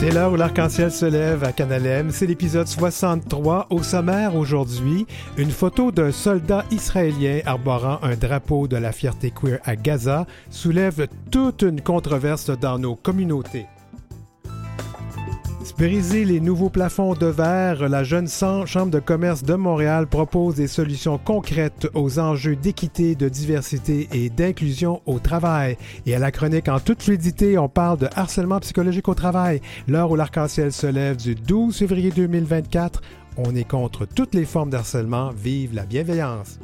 C'est l'heure où l'arc-en-ciel se lève à Canalem. C'est l'épisode 63. Au sommaire aujourd'hui, une photo d'un soldat israélien arborant un drapeau de la fierté queer à Gaza soulève toute une controverse dans nos communautés. Briser les nouveaux plafonds de verre, la jeune Chambre de commerce de Montréal propose des solutions concrètes aux enjeux d'équité, de diversité et d'inclusion au travail. Et à la chronique en toute fluidité, on parle de harcèlement psychologique au travail. L'heure où l'arc-en-ciel se lève du 12 février 2024, on est contre toutes les formes d'harcèlement. Vive la bienveillance!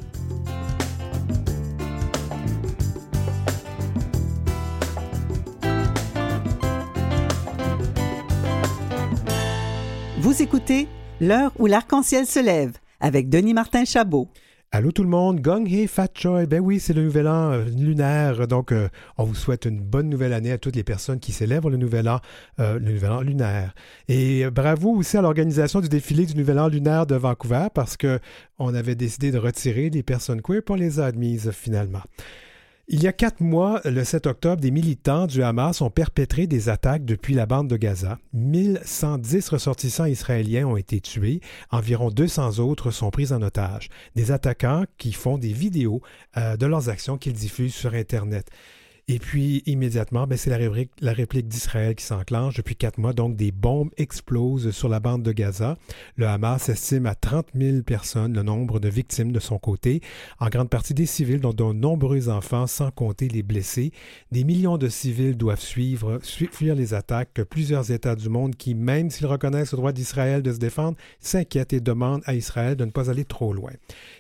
Vous écoutez L'heure où l'arc-en-ciel se lève avec Denis Martin Chabot. Allô tout le monde, Gong Hei Fat Choi. Ben oui, c'est le nouvel an euh, lunaire, donc euh, on vous souhaite une bonne nouvelle année à toutes les personnes qui célèbrent le nouvel an, euh, le nouvel an lunaire. Et bravo aussi à l'organisation du défilé du nouvel an lunaire de Vancouver parce que on avait décidé de retirer les personnes queer pour les admises finalement. Il y a quatre mois, le 7 octobre, des militants du Hamas ont perpétré des attaques depuis la bande de Gaza. 1110 ressortissants israéliens ont été tués, environ 200 autres sont pris en otage. Des attaquants qui font des vidéos euh, de leurs actions qu'ils diffusent sur Internet. Et puis, immédiatement, ben, c'est la réplique, d'Israël qui s'enclenche. Depuis quatre mois, donc, des bombes explosent sur la bande de Gaza. Le Hamas estime à 30 000 personnes le nombre de victimes de son côté, en grande partie des civils, dont de nombreux enfants, sans compter les blessés. Des millions de civils doivent suivre, fuir les attaques. Plusieurs États du monde qui, même s'ils reconnaissent le droit d'Israël de se défendre, s'inquiètent et demandent à Israël de ne pas aller trop loin.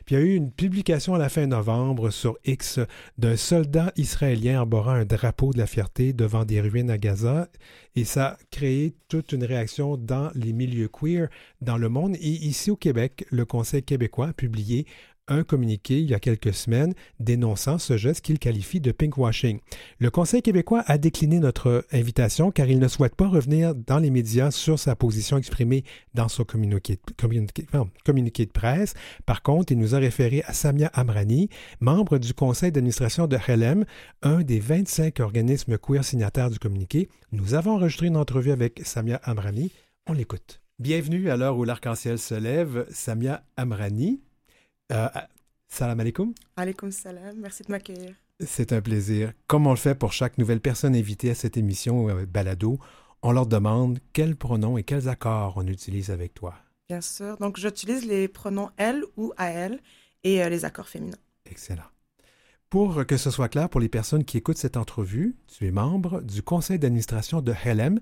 Puis il y a eu une publication à la fin novembre sur X d'un soldat israélien un drapeau de la fierté devant des ruines à Gaza et ça a créé toute une réaction dans les milieux queer dans le monde. Et ici au Québec, le Conseil québécois a publié un communiqué il y a quelques semaines dénonçant ce geste qu'il qualifie de pinkwashing. Le Conseil québécois a décliné notre invitation car il ne souhaite pas revenir dans les médias sur sa position exprimée dans son communiqué, de presse. Par contre, il nous a référé à Samia Amrani, membre du conseil d'administration de HLM, un des 25 organismes queer signataires du communiqué. Nous avons enregistré une entrevue avec Samia Amrani. On l'écoute. Bienvenue à l'heure où l'arc-en-ciel se lève, Samia Amrani. Euh, salam alaikum. Alaikum salam. Merci de m'accueillir. C'est un plaisir. Comme on le fait pour chaque nouvelle personne invitée à cette émission euh, Balado, on leur demande quels pronoms et quels accords on utilise avec toi. Bien sûr. Donc, j'utilise les pronoms elle ou AL et euh, les accords féminins. Excellent. Pour que ce soit clair pour les personnes qui écoutent cette entrevue, tu es membre du conseil d'administration de HELEM.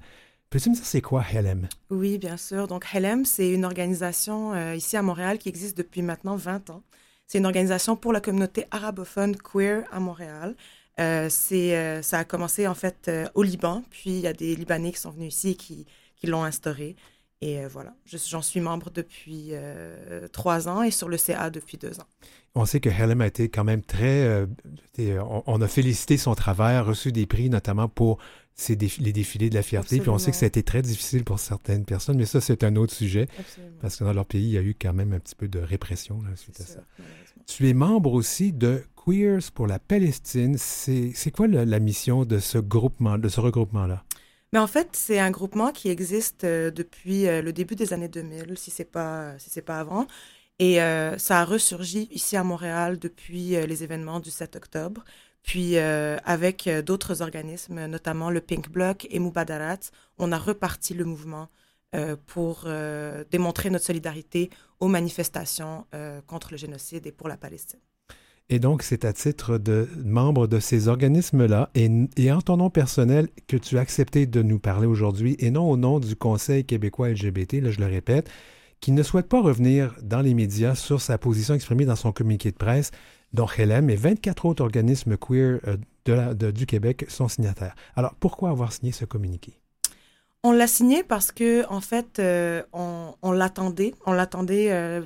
Peux-tu me dire c'est quoi HELEM? Oui, bien sûr. Donc, HELEM, c'est une organisation euh, ici à Montréal qui existe depuis maintenant 20 ans. C'est une organisation pour la communauté arabophone queer à Montréal. Euh, euh, ça a commencé en fait au Liban, puis il y a des Libanais qui sont venus ici et qui, qui l'ont instauré. Et voilà, j'en suis membre depuis trois ans et sur le CA depuis deux ans. On sait que Helen a été quand même très... on, on, a félicité son travail, a reçu des prix notamment pour c'est les défilés de la fierté. Puis on sait que ça a été très difficile pour certaines personnes, mais ça, c'est un autre sujet. Parce que dans leur pays, il y a eu quand même un petit peu de répression suite à ça. Tu es membre aussi de Queers pour la Palestine. C'est quoi la, mission de ce groupement, de ce regroupement-là? Mais en fait, c'est un groupement qui existe euh, depuis euh, le début des années 2000, si c'est pas si c'est pas avant, et euh, ça a ressurgi ici à Montréal depuis les événements du 7 octobre. Puis avec d'autres organismes, notamment le Pink Bloc et Mubadarat, on a reparti le mouvement pour démontrer notre solidarité aux manifestations contre le génocide et pour la Palestine. Et donc, c'est à titre de membre de ces organismes-là et, en ton nom personnel que tu as accepté de nous parler aujourd'hui et non au nom du Conseil québécois LGBT, là je le répète, qui ne souhaite pas revenir dans les médias sur sa position exprimée dans son communiqué de presse dont HLM et 24 autres organismes queer euh, du Québec sont signataires. Alors, pourquoi avoir signé ce communiqué? On l'a signé parce que, en fait, euh, on, l'attendait. On l'attendait euh,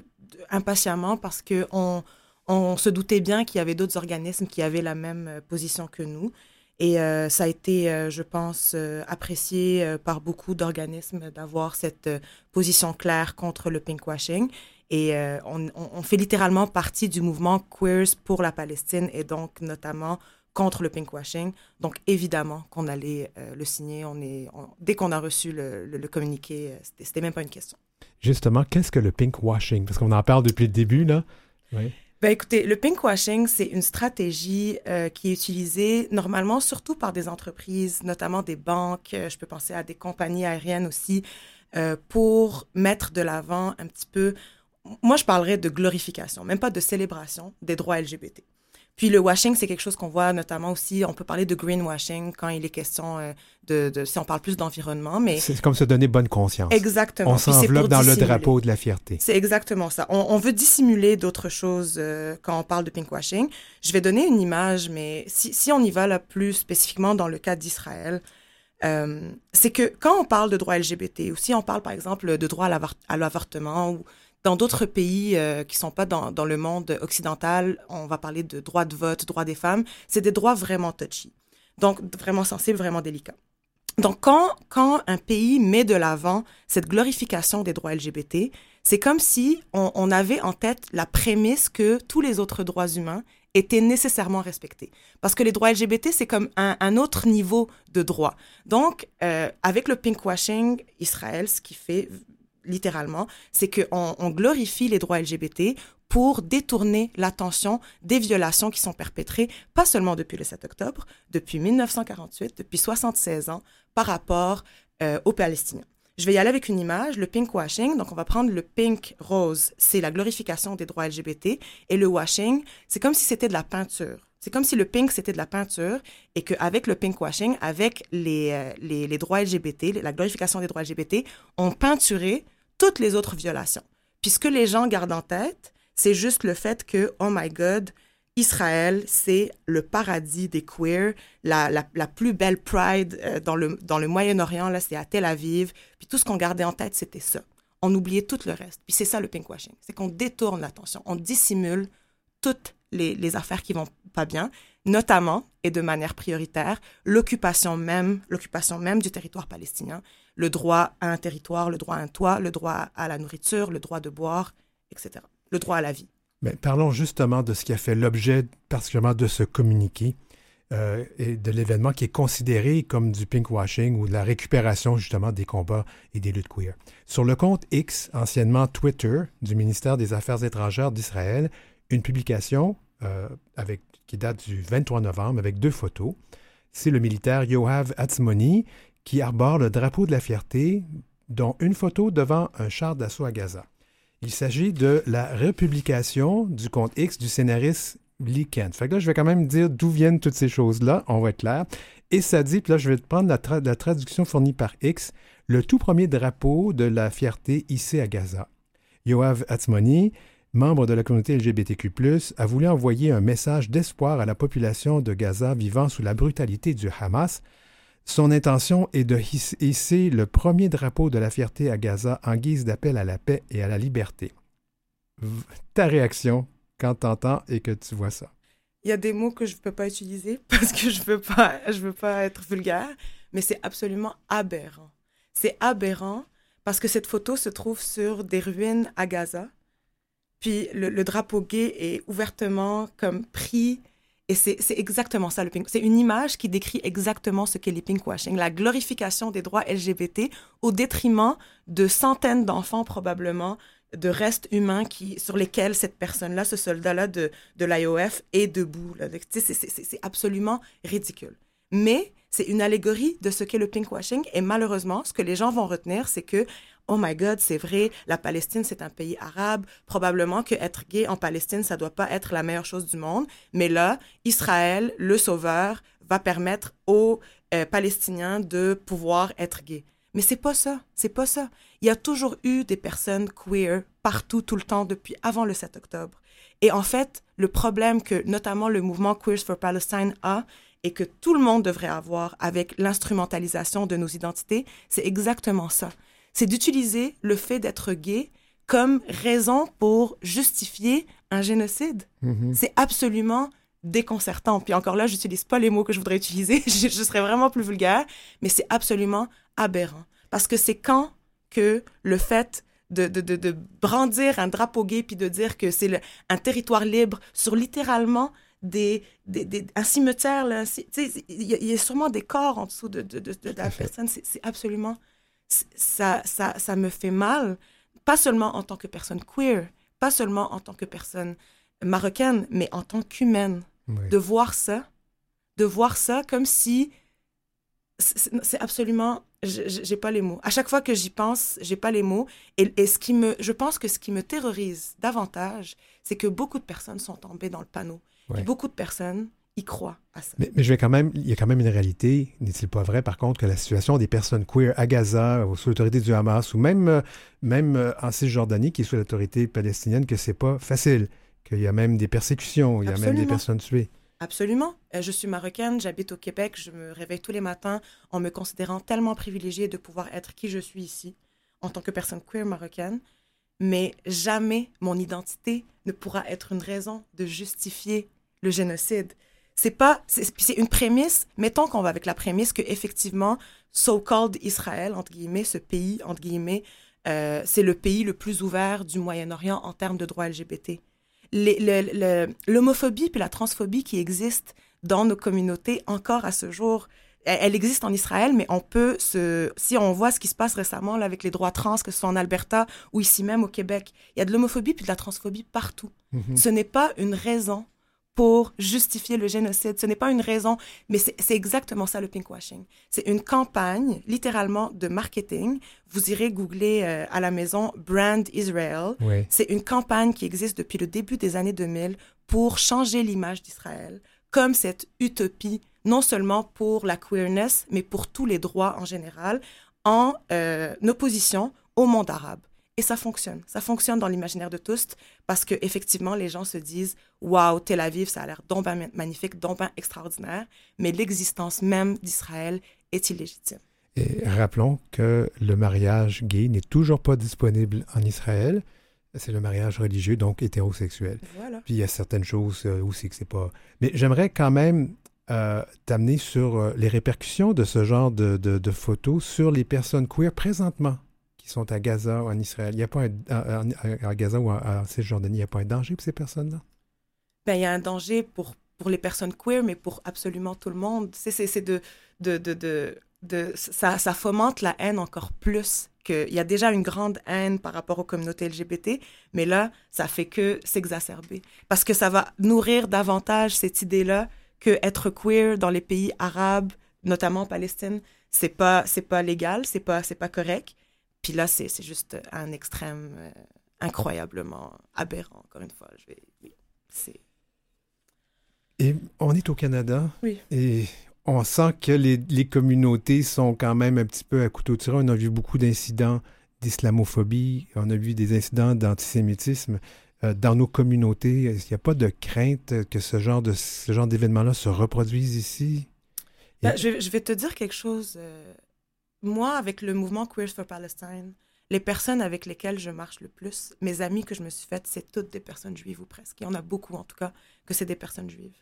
impatiemment parce qu'on on se doutait bien qu'il y avait d'autres organismes qui avaient la même position que nous. Et ça a été, je pense, apprécié par beaucoup d'organismes d'avoir cette position claire contre le pinkwashing. Et euh, on, fait littéralement partie du mouvement Queers pour la Palestine et donc notamment contre le pinkwashing. Donc, évidemment qu'on allait euh, le signer. On est, dès qu'on a reçu le, communiqué, euh, c'était même pas une question. Justement, qu'est-ce que le pinkwashing? Parce qu'on en parle depuis le début, là. Oui. Ben écoutez, le pinkwashing, c'est une stratégie euh, qui est utilisée normalement surtout par des entreprises, notamment des banques, je peux penser à des compagnies aériennes aussi, euh, pour mettre de l'avant un petit peu, moi je parlerais de glorification, même pas de célébration des droits LGBT. Puis le washing, c'est quelque chose qu'on voit notamment aussi, on peut parler de greenwashing quand il est question euh, de, de si on parle plus d'environnement, mais... C'est comme se donner bonne conscience. Exactement. On s'enveloppe dans le drapeau de la fierté. C'est exactement ça. On, on veut dissimuler d'autres choses euh, quand on parle de pinkwashing. Je vais donner une image, mais si, si on y va là plus spécifiquement dans le cas d'Israël, euh, c'est que quand on parle de droits LGBT, ou si on parle par exemple de droit à l'avortement ou dans d'autres pays euh, qui sont pas dans, le monde occidental, on va parler de droit de vote, droit des femmes. C'est des droits vraiment touchy. Donc, vraiment sensibles, vraiment délicats. Donc, quand, quand un pays met de l'avant cette glorification des droits LGBT, c'est comme si on, avait en tête la prémisse que tous les autres droits humains étaient nécessairement respectés. Parce que les droits LGBT, c'est comme un, un, autre niveau de droit. Donc, euh, avec le pinkwashing, Israël, ce qui fait littéralement, c'est qu'on on glorifie les droits LGBT pour détourner l'attention des violations qui sont perpétrées, pas seulement depuis le 7 octobre, depuis 1948, depuis 76 ans, par rapport euh, aux Palestiniens. Je vais y aller avec une image, le pink washing. Donc, on va prendre le pink rose, c'est la glorification des droits LGBT. Et le washing, c'est comme si c'était de la peinture. C'est comme si le pink, c'était de la peinture et qu'avec le pink washing, avec euh, les, les, droits LGBT, la glorification des droits LGBT, on peinturait toutes les autres violations. Puis ce que les gens gardent en tête, c'est juste le fait que, oh my God, Israël, c'est le paradis des queers, la, la, la plus belle pride euh, dans le, dans le Moyen-Orient, là, c'est à Tel Aviv. Puis tout ce qu'on gardait en tête, c'était ça. On oubliait tout le reste. Puis c'est ça le pinkwashing. C'est qu'on détourne l'attention. On dissimule toutes les, les, affaires qui vont pas bien, notamment et de manière prioritaire, l'occupation même, l'occupation même du territoire palestinien, le droit à un territoire, le droit à un toit, le droit à la nourriture, le droit de boire, etc. Le droit à la vie. Mais parlons justement de ce qui a fait l'objet particulièrement de ce communiqué euh, et de l'événement qui est considéré comme du pinkwashing ou de la récupération justement des combats et des luttes queer. Sur le compte X, anciennement Twitter, du ministère des Affaires étrangères d'Israël, une publication euh, avec, qui date du 23 novembre avec deux photos. C'est le militaire Yoav Atzmoni qui arbore le drapeau de la fierté, dont une photo devant un char d'assaut à Gaza. Il s'agit de la republication du compte X du scénariste Lee Kent. Fait là, je vais quand même dire d'où viennent toutes ces choses-là, on va être clair. Et ça dit, puis là, je vais prendre la, traduction fournie par X, le tout premier drapeau de la fierté hissé à Gaza. Yoav Atzmoni, membre de la communauté LGBTQ, a voulu envoyer un message d'espoir à la population de Gaza vivant sous la brutalité du Hamas son intention est de hisser le premier drapeau de la fierté à Gaza en guise d'appel à la paix et à la liberté. Ta réaction quand tu entends et que tu vois ça? Il y a des mots que je ne peux pas utiliser parce que je ne veux, pas, veux pas être vulgaire, mais c'est absolument aberrant. C'est aberrant parce que cette photo se trouve sur des ruines à Gaza. Puis le, le drapeau gay est ouvertement comme pris et c'est exactement ça le pink. C'est une image qui décrit exactement ce qu'est le pinkwashing, la glorification des droits LGBT au détriment de centaines d'enfants probablement, de restes humains qui, sur lesquels cette personne-là, ce soldat-là de, de l'IOF est debout. C'est absolument ridicule. Mais c'est une allégorie de ce qu'est le pinkwashing et malheureusement, ce que les gens vont retenir, c'est que oh my God, c'est vrai, la Palestine, c'est un pays arabe. Probablement que être gay en Palestine, ça doit pas être la meilleure chose du monde. Mais là, Israël, le sauveur, va permettre aux euh, Palestiniens de pouvoir être gays. Mais c'est pas ça, c'est pas ça. Il y a toujours eu des personnes queer partout, tout le temps, depuis avant le 7 octobre. Et en fait, le problème que notamment le mouvement Queers for Palestine a, et que tout le monde devrait avoir avec l'instrumentalisation de nos identités, c'est exactement ça c'est d'utiliser le fait d'être gay comme raison pour justifier un génocide. Mm-hmm. C'est absolument déconcertant. Puis encore là, j'utilise pas les mots que je voudrais utiliser, je, serais vraiment plus vulgaire, mais c'est absolument aberrant. Parce que c'est quand que le fait de, de, de, brandir un drapeau gay puis de dire que c'est un territoire libre sur littéralement des, des, des- un cimetière, il y, a- il y a sûrement des corps en dessous de, de, de, de la personne. C'est absolument. Ça, ça, ça me fait mal, pas seulement en tant que personne queer, pas seulement en tant que personne marocaine, mais en tant qu'humaine Oui. de voir ça, de voir ça comme si c'est absolument, j'ai pas les mots. À chaque fois que j'y pense, j'ai pas les mots. Et, et ce qui me, je pense que ce qui me terrorise davantage, c'est que beaucoup de personnes sont tombées dans le panneau. Ouais. Et beaucoup de personnes croient à ça. Mais, mais je vais quand même, il y a quand même une réalité, n'est-il pas vrai, par contre, que la situation des personnes queer à Gaza, ou sous l'autorité du Hamas, ou même, euh, même euh, en Cisjordanie, qui est sous l'autorité palestinienne, que c'est pas facile, qu'il y a même des persécutions, il y a même des personnes tuées. Absolument. Euh, je suis marocaine, j'habite au Québec, je me réveille tous les matins en me considérant tellement privilégiée de pouvoir être qui je suis ici en tant que personne queer marocaine. Mais jamais mon identité ne pourra être une raison de justifier le génocide. C'est pas, c'est une prémisse. Mettons qu'on va avec la prémisse que effectivement, so-called Israël entre guillemets, ce pays entre guillemets, euh, c'est le pays le plus ouvert du Moyen-Orient en termes de droits LGBT les- le- l'homophobie puis la transphobie qui existent dans nos communautés encore à ce jour, elle, elle existe en Israël, mais on peut se... Si on voit ce qui se passe récemment là, avec les droits trans, que ce soit en Alberta ou ici même au Québec, il y a de l'homophobie puis de la transphobie partout. Mhm. Ce n'est pas une raison pour justifier le génocide. Ce n'est pas une raison, mais c'est exactement ça le pinkwashing. C'est une campagne, littéralement, de marketing. Vous irez googler euh, à la maison Brand Israel. Oui. C'est une campagne qui existe depuis le début des années 2000 pour changer l'image d'Israël comme cette utopie, non seulement pour la queerness, mais pour tous les droits en général, en euh, opposition au monde arabe. Et ça fonctionne. Ça fonctionne dans l'imaginaire de tous parce que effectivement, les gens se disent Waouh, Tel Aviv, ça a l'air donc magnifique, donc extraordinaire, mais l'existence même d'Israël est illégitime. Et rappelons que le mariage gay n'est toujours pas disponible en Israël. C'est le mariage religieux, donc hétérosexuel. Voilà. Puis il y a certaines choses euh, aussi que c'est pas. Mais j'aimerais quand même euh, t'amener sur euh, les répercussions de ce genre de, de- de photos sur les personnes queer présentement sont à Gaza ou en Israël. Il n'y a pas un, à, Gaza ou en, Cisjordanie, il n'y a pas un danger pour ces personnes-là? ben, il y a un danger pour, pour les personnes queer, mais pour absolument tout le monde. C'est, de, de, de, de, de- ça, ça fomente la haine encore plus. Il y a déjà une grande haine par rapport aux communautés LGBT, mais là, ça fait que s'exacerber. Parce que ça va nourrir davantage cette idée-là que être queer dans les pays arabes, notamment en Palestine, c'est pas, c'est pas légal, c'est pas, c'est pas correct. Puis là, c'est, c'est juste un extrême euh, incroyablement aberrant, encore une fois. Je vais, oui, c'est... Et on est au Canada. Oui. Et on sent que les, les communautés sont quand même un petit peu à couteau tiré. On a vu beaucoup d'incidents d'islamophobie, on a vu des incidents d'antisémitisme euh, dans nos communautés. Il n'y a pas de crainte que ce genre de ce genre d'événements-là se reproduisent ici? Ben, je, vais- je vais te dire quelque chose. euh, moi, avec le mouvement Queers for Palestine, les personnes avec lesquelles je marche le plus, mes amis que je me suis faites, c'est toutes des personnes juives ou presque. Il y en a beaucoup, en tout cas, que c'est des personnes juives.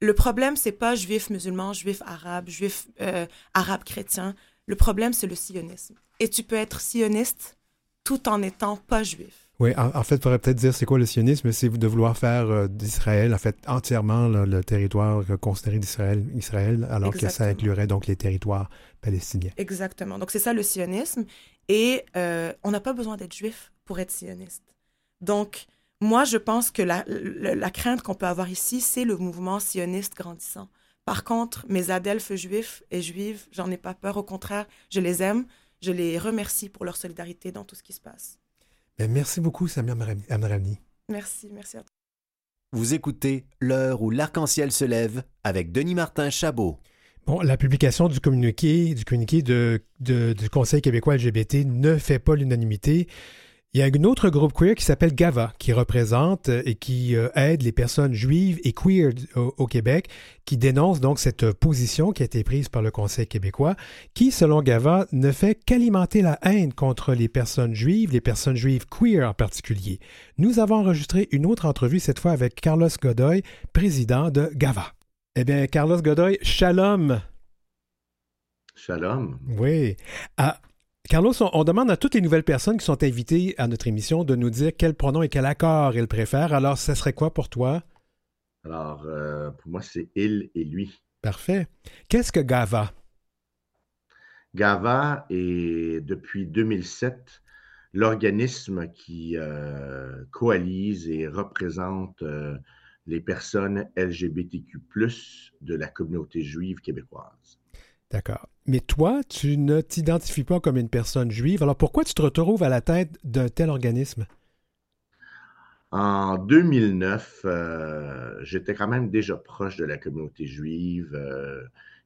Le problème, c'est pas juif musulman, juif arabe, juif euh, arabe chrétien. Le problème, c'est le sionisme. Et tu peux être sioniste tout en étant pas juif. Oui, en, en fait, il faudrait peut-être dire c'est quoi le sionisme, c'est de vouloir faire euh, d'Israël, en fait, entièrement le territoire euh, considéré d'Israël, Israël, alors que ça inclurait donc les territoires palestiniens. Exactement. Donc, c'est ça le sionisme. Et euh, on n'a pas besoin d'être juif pour être sioniste. Donc, moi, je pense que la, la, la crainte qu'on peut avoir ici, c'est le mouvement sioniste grandissant. Par contre, mes adelphes juifs et juives, j'en ai pas peur. Au contraire, je les aime. Je les remercie pour leur solidarité dans tout ce qui se passe. Ben, merci beaucoup, Samir Amrani. Merci, merci à toi. Vous écoutez L'heure où l'arc-en-ciel se lève avec Denis Martin Chabot. Bon, la publication du communiqué, du, communiqué de, de- du Conseil québécois LGBT ne fait pas l'unanimité. Il y a un autre groupe queer qui s'appelle GAVA, qui représente euh, et qui euh, aide les personnes juives et queer au, au Québec, qui dénonce donc cette position qui a été prise par le Conseil québécois, qui, selon GAVA, ne fait qu'alimenter la haine contre les personnes juives, les personnes juives queer en particulier. Nous avons enregistré une autre entrevue, cette fois avec Carlos Godoy, président de GAVA. Eh bien, Carlos Godoy, shalom. Shalom. Oui. Ah, Carlos, on, on demande à toutes les nouvelles personnes qui sont invitées à notre émission de nous dire quel pronom et quel accord ils préfèrent. Alors, ça serait quoi pour toi? Alors, pour moi, c'est il et lui. Parfait. Qu'est-ce que GAVA? GAVA est depuis 2007 l'organisme qui euh, coalise et représente euh, les personnes LGBTQ de la communauté juive québécoise. D'accord. Mais toi, tu ne t'identifies pas comme une personne juive. Alors pourquoi tu te retrouves à la tête d'un tel organisme? En 2009, euh, j'étais quand même déjà proche de la communauté juive.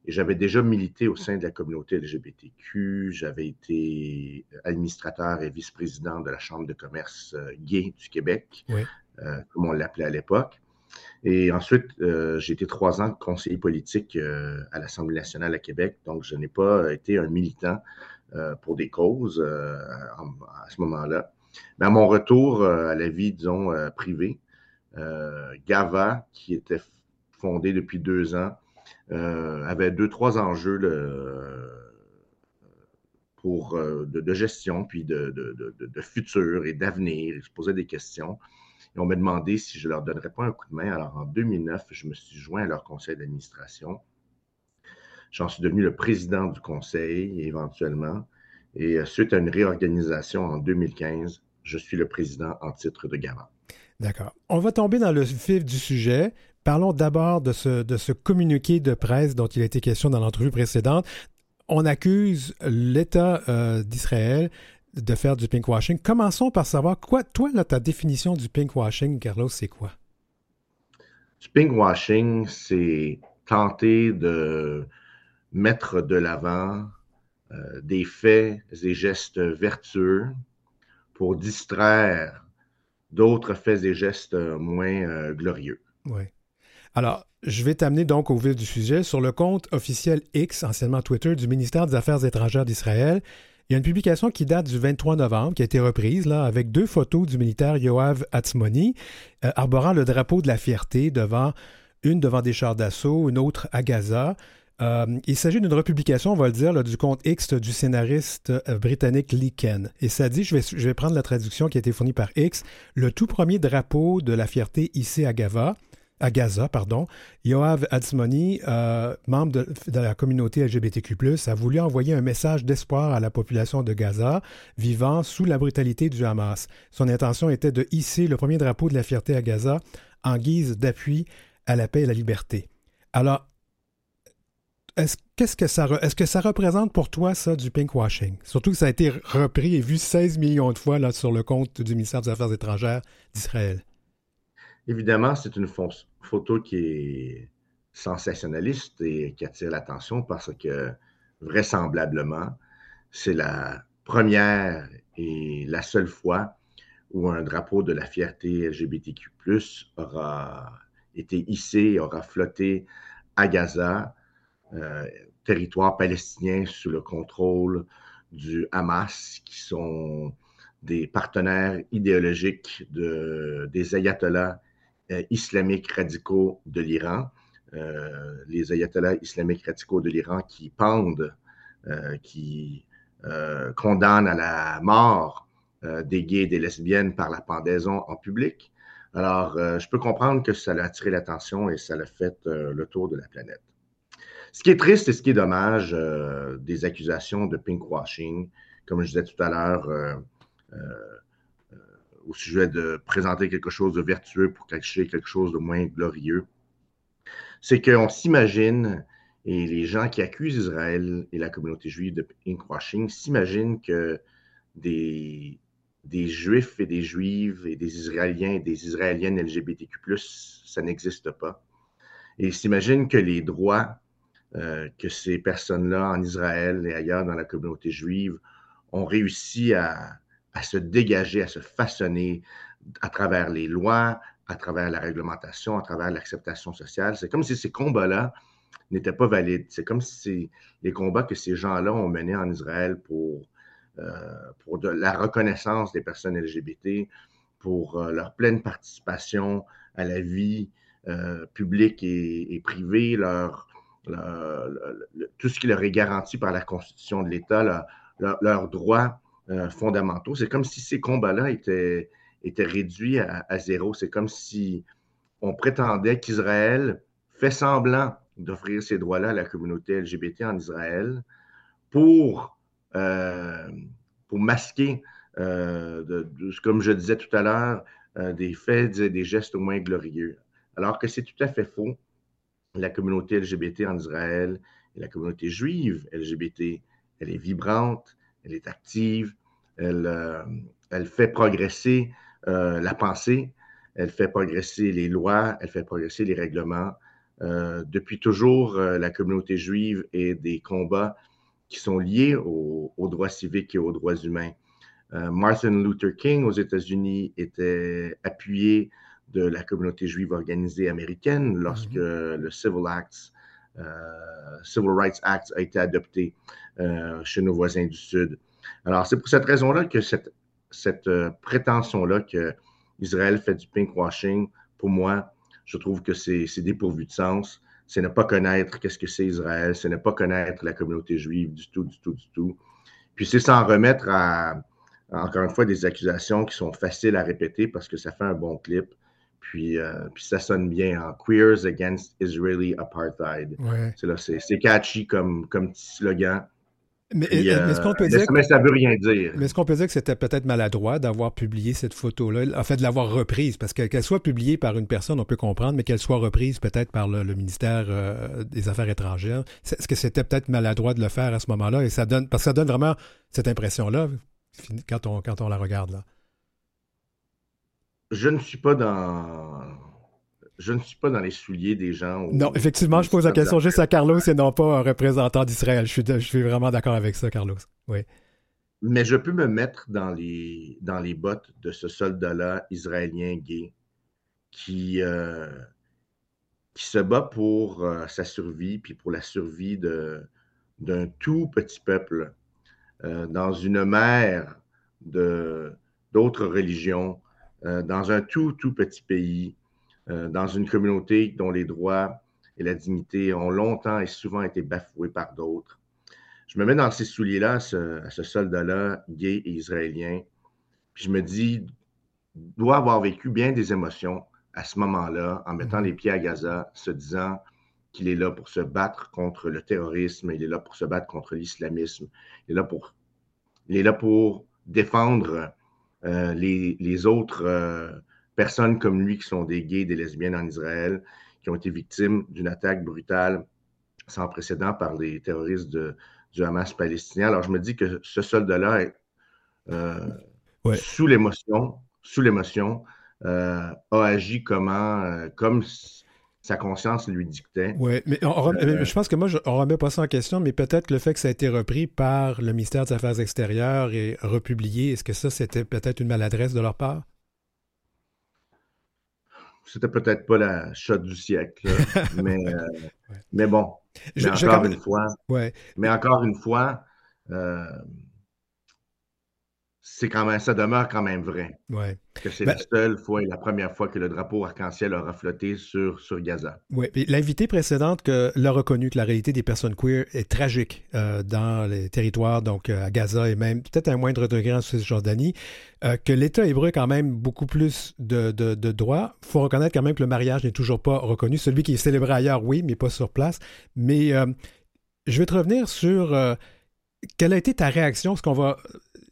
Et j'avais déjà milité au sein de la communauté LGBTQ. J'avais été administrateur et vice-président de la Chambre de commerce euh, gay du Québec, euh, comme on l'appelait à l'époque. Et ensuite, euh, j'ai été trois ans conseiller politique à l'Assemblée nationale à Québec. Donc, je n'ai pas été un militant pour des causes à ce moment-là. Mais à mon retour à la vie, disons, privée, GAVA, qui était fondé depuis deux ans, euh, avait deux, trois enjeux pour, euh, de, gestion, puis de, futur et d'avenir. Ils se posaient des questions. Et on m'a demandé si je leur donnerais pas un coup de main. Alors, en 2009, je me suis joint à leur conseil d'administration. J'en suis devenu le président du conseil éventuellement. Et euh, suite à une réorganisation en 2015, je suis le président en titre de garant. D'accord. On va tomber dans le vif du sujet. Parlons d'abord de ce, de ce communiqué de presse dont il a été question dans l'entrevue précédente. On accuse l'État euh, d'Israël de faire du pinkwashing. Commençons par savoir, quoi, toi, là, ta définition du pinkwashing, Carlos, c'est quoi? Du pinkwashing, c'est tenter de mettre de l'avant euh, des faits et gestes vertueux pour distraire d'autres faits et gestes moins euh, glorieux. Oui. Alors, je vais t'amener donc au vif du sujet. Sur le compte officiel X, anciennement Twitter, du ministère des Affaires étrangères d'Israël, il y a une publication qui date du 23 novembre, qui a été reprise, là, avec deux photos du militaire Yoav Atzmoni, euh, arborant le drapeau de la fierté devant une devant des chars d'assaut, une autre à Gaza. Euh, il s'agit d'une republication, on va le dire, du compte X du scénariste euh, britannique Lee Ken. Et ça dit, je vais, je vais prendre la traduction qui a été fournie par X, le tout premier drapeau de la fierté ici à Gaza à Gaza, pardon, Yoav Adsmoni, euh, membre de, la communauté LGBTQ+, a voulu envoyer un message d'espoir à la population de Gaza vivant sous la brutalité du Hamas. Son intention était de hisser le premier drapeau de la fierté à Gaza en guise d'appui à la paix et la liberté. Alors, est-ce, qu'est-ce que ça, est-ce que ça représente pour toi ça du pinkwashing? Surtout que ça a été repris et vu 16 millions de fois là, sur le compte du ministère des Affaires étrangères d'Israël. Évidemment, c'est une photo qui est sensationnaliste et qui attire l'attention parce que vraisemblablement, c'est la première et la seule fois où un drapeau de la fierté LGBTQ aura été hissé, aura flotté à Gaza, euh, territoire palestinien sous le contrôle du Hamas, qui sont des partenaires idéologiques de, des ayatollahs islamiques radicaux de l'Iran, euh, les ayatollahs islamiques radicaux de l'Iran qui pendent, euh, qui condamnent à la mort des gays et des lesbiennes par la pendaison en public. Alors, je peux comprendre que ça a attiré l'attention et ça a fait le tour de la planète. Ce qui est triste et ce qui est dommage des accusations de pinkwashing, comme je disais tout à l'heure, au sujet de présenter quelque chose de vertueux pour cacher quelque chose de moins glorieux, c'est qu'on s'imagine, et les gens qui accusent Israël et la communauté juive de pinkwashing s'imaginent que des, des Juifs et des Juives et des Israéliens et des Israéliennes LGBTQ, ça n'existe pas. Et ils s'imaginent que les droits euh, que ces personnes-là en Israël et ailleurs dans la communauté juive ont réussi à, à se dégager, à se façonner à travers les lois, à travers la réglementation, à travers l'acceptation sociale. C'est comme si ces combats-là n'étaient pas valides. C'est comme si les combats que ces gens-là ont menés en Israël pour, euh, pour la reconnaissance des personnes LGBT, pour euh, leur pleine participation à la vie euh, publique et, privée, leur, tout ce qui leur est garanti par la Constitution de l'État, leur, droits euh, fondamentaux. C'est comme si ces combats-là étaient, étaient réduits à, zéro. C'est comme si on prétendait qu'Israël fait semblant d'offrir ces droits-là à la communauté LGBT en Israël pour, euh, pour masquer, euh, comme je disais tout à l'heure, des faits et des gestes au moins glorieux. Alors que c'est tout à fait faux. La communauté LGBT en Israël et la communauté juive LGBT, elle est vibrante, elle est active, elle, elle fait progresser la pensée, elle fait progresser les lois, elle fait progresser les règlements. Euh, depuis toujours, euh, la communauté juive et des combats qui sont liés aux, droits civiques et aux droits humains. Euh, Martin Luther King aux États-Unis était appuyé de la communauté juive organisée américaine lorsque mhm. le Civil, Acts, Civil Rights Act a été adopté chez nos voisins du Sud. Alors, c'est pour cette raison-là que cette, cette prétention-là que Israël fait du pinkwashing, pour moi, je trouve que c'est dépourvu de sens. C'est ne pas connaître qu'est-ce que c'est Israël, c'est ne pas connaître la communauté juive du tout, du tout, du tout. Puis c'est s'en remettre à, encore une fois, des accusations qui sont faciles à répéter parce que ça fait un bon clip. Puis, euh, puis ça sonne bien en Queers Against Israeli Apartheid. C'est catchy comme, comme petit slogan. Mais, est-ce qu'on peut dire. Mais ça veut rien dire. Mais est-ce qu'on peut dire que c'était peut-être maladroit d'avoir publié cette photo-là, en fait, de l'avoir reprise? Parce qu'elle soit publiée par une personne, on peut comprendre, mais qu'elle soit reprise peut-être par le, ministère euh, des Affaires étrangères. Est-ce que c'était peut-être maladroit de le faire à ce moment-là? Et ça donne. Parce que ça donne vraiment cette impression-là quand on, quand on la regarde là. Je ne suis pas dans je ne suis pas dans les souliers des gens. non, effectivement, je pose la question juste à Carlos et non pas un représentant d'Israël. Je suis, je suis vraiment d'accord avec ça, Carlos. Oui. Mais je peux me mettre dans les, dans les bottes de ce soldat-là israélien gay qui, euh, qui se bat pour euh, sa survie, puis pour la survie d'un tout petit peuple euh, dans une mer d'autres religions, dans un tout, tout petit pays euh, dans une communauté dont les droits et la dignité ont longtemps et souvent été bafoués par d'autres. Je me mets dans ces souliers-là, à ce, soldat-là, gay et israélien, puis je me dis, doit avoir vécu bien des émotions à ce moment-là, en mettant mhm. les pieds à Gaza, se disant qu'il est là pour se battre contre le terrorisme, il est là pour se battre contre l'islamisme, il est là pour, il est là pour défendre euh, les, les, autres euh, personnes comme lui qui sont des gays, des lesbiennes en Israël, qui ont été victimes d'une attaque brutale sans précédent par les terroristes du Hamas palestinien. Alors je me dis que ce soldat-là euh, sous l'émotion, sous l'émotion, a agi comment, comme sa conscience lui dictait. Oui, mais je pense que moi, on ne remet pas ça en question, mais peut-être le fait que ça a été repris par le ministère des Affaires extérieures et republié, est-ce que ça, c'était peut-être une maladresse de leur part? c'était peut-être pas la shot du siècle, mais, euh, mais bon. Mais encore, une fois, mais encore une fois, euh, c'est quand même, ça demeure quand même vrai. Ouais. Que c'est la ben seule fois et la première fois que le drapeau arc-en-ciel aura flotté sur, sur Gaza. Oui, l'invité précédente l'a reconnu que la réalité des personnes queer est tragique euh, dans les territoires, donc euh, à Gaza et même peut-être à un moindre degré en Cisjordanie, euh, que l'État hébreu a quand même beaucoup plus de, de, de droits. Il faut reconnaître quand même que le mariage n'est toujours pas reconnu. Celui qui est célébré ailleurs, oui, mais pas sur place. Mais je vais te revenir sur quelle a été ta réaction, ce qu'on va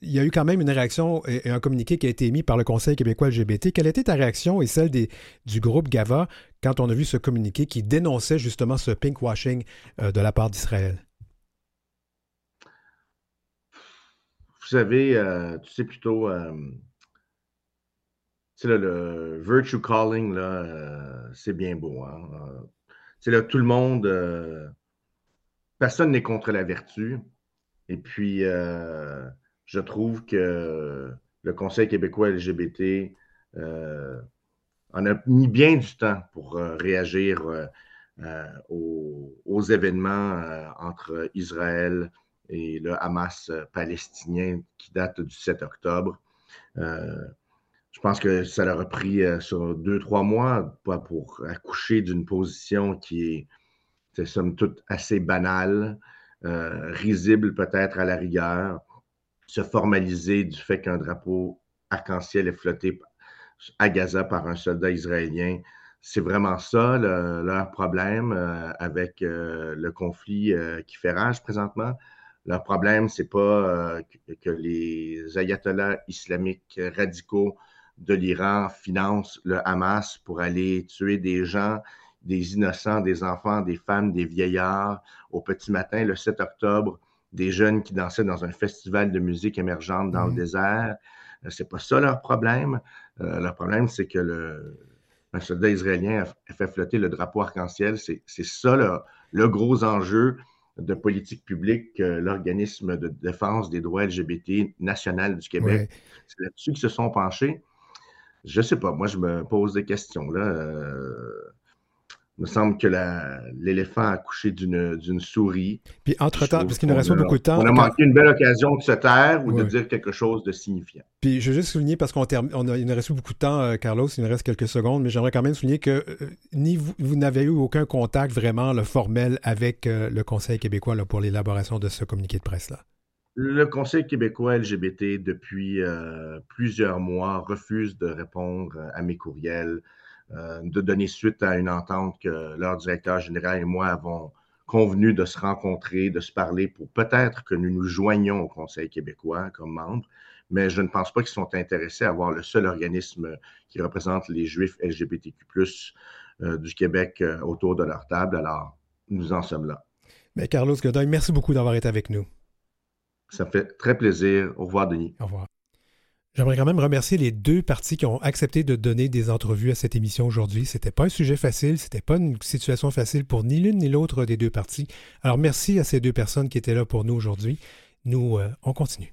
il y a eu quand même une réaction et, un communiqué qui a été émis par le Conseil québécois LGBT. Quelle était ta réaction et celle du groupe GAVA quand on a vu ce communiqué qui dénonçait justement ce pinkwashing euh, de la part d'Israël? Vous savez, euh, tu sais plutôt, euh, le, le, virtue calling, là, c'est bien beau. Hein? c'est là, tout le monde, personne n'est contre la vertu. Et puis, je trouve que le Conseil québécois LGBT euh, en a mis bien du temps pour euh, réagir euh, aux, événements entre Israël et le Hamas palestinien qui date du 7 octobre. je pense que ça leur a pris sur deux, trois mois pour accoucher d'une position qui est, somme toute, assez banale, risible peut-être à la rigueur, se formaliser du fait qu'un drapeau arc-en-ciel est flotté à Gaza par un soldat israélien c'est vraiment ça leur problème avec le conflit qui fait rage présentement. Leur problème, c'est pas que, les ayatollahs islamiques radicaux de l'Iran financent le Hamas pour aller tuer des gens, des innocents, des enfants, des femmes, des vieillards au petit matin le 7 octobre, des jeunes qui dansaient dans un festival de musique émergente dans le mmh. désert. Euh, c'est pas ça leur problème. Euh, leur problème, c'est que le, un soldat israélien a fait flotter le drapeau arc-en-ciel. C'est ça le, gros enjeu de politique publique que l'organisme de défense des droits LGBT national du Québec. C'est là-dessus qu'ils se sont penchés. Je sais pas, moi je me pose des questions. Là. Euh, il me semble que l'éléphant a accouché d'une souris. Puis entre-temps, parce qu'il nous reste pas beaucoup de temps. On a manqué une belle occasion de se taire ou de dire quelque chose de signifiant. Puis je veux juste souligner, parce qu'on on il nous reste beaucoup de temps, euh, Carlos, il nous reste quelques secondes, mais j'aimerais quand même souligner que euh, ni vous, vous n'avez eu aucun contact vraiment le formel avec le Conseil québécois là, pour l'élaboration de ce communiqué de presse-là. Le Conseil québécois LGBT, depuis euh, plusieurs mois, refuse de répondre à mes courriels, euh, de donner suite à une entente que leur directeur général et moi avons convenu de se rencontrer, de se parler pour peut-être que nous nous joignions au Conseil québécois comme membres, mais je ne pense pas qu'ils sont intéressés à avoir le seul organisme qui représente les Juifs LGBTQ+, euh, du Québec autour de leur table. Alors, nous en sommes là. Mais Carlos Godoy, merci beaucoup d'avoir été avec nous. Ça fait très plaisir. Au revoir, Denis. Au revoir. J'aimerais quand même remercier les deux parties qui ont accepté de donner des entrevues à cette émission aujourd'hui. C'était pas un sujet facile, c'était pas une situation facile pour ni l'une ni l'autre des deux parties. Alors merci à ces deux personnes qui étaient là pour nous aujourd'hui. Nous, euh, on continue.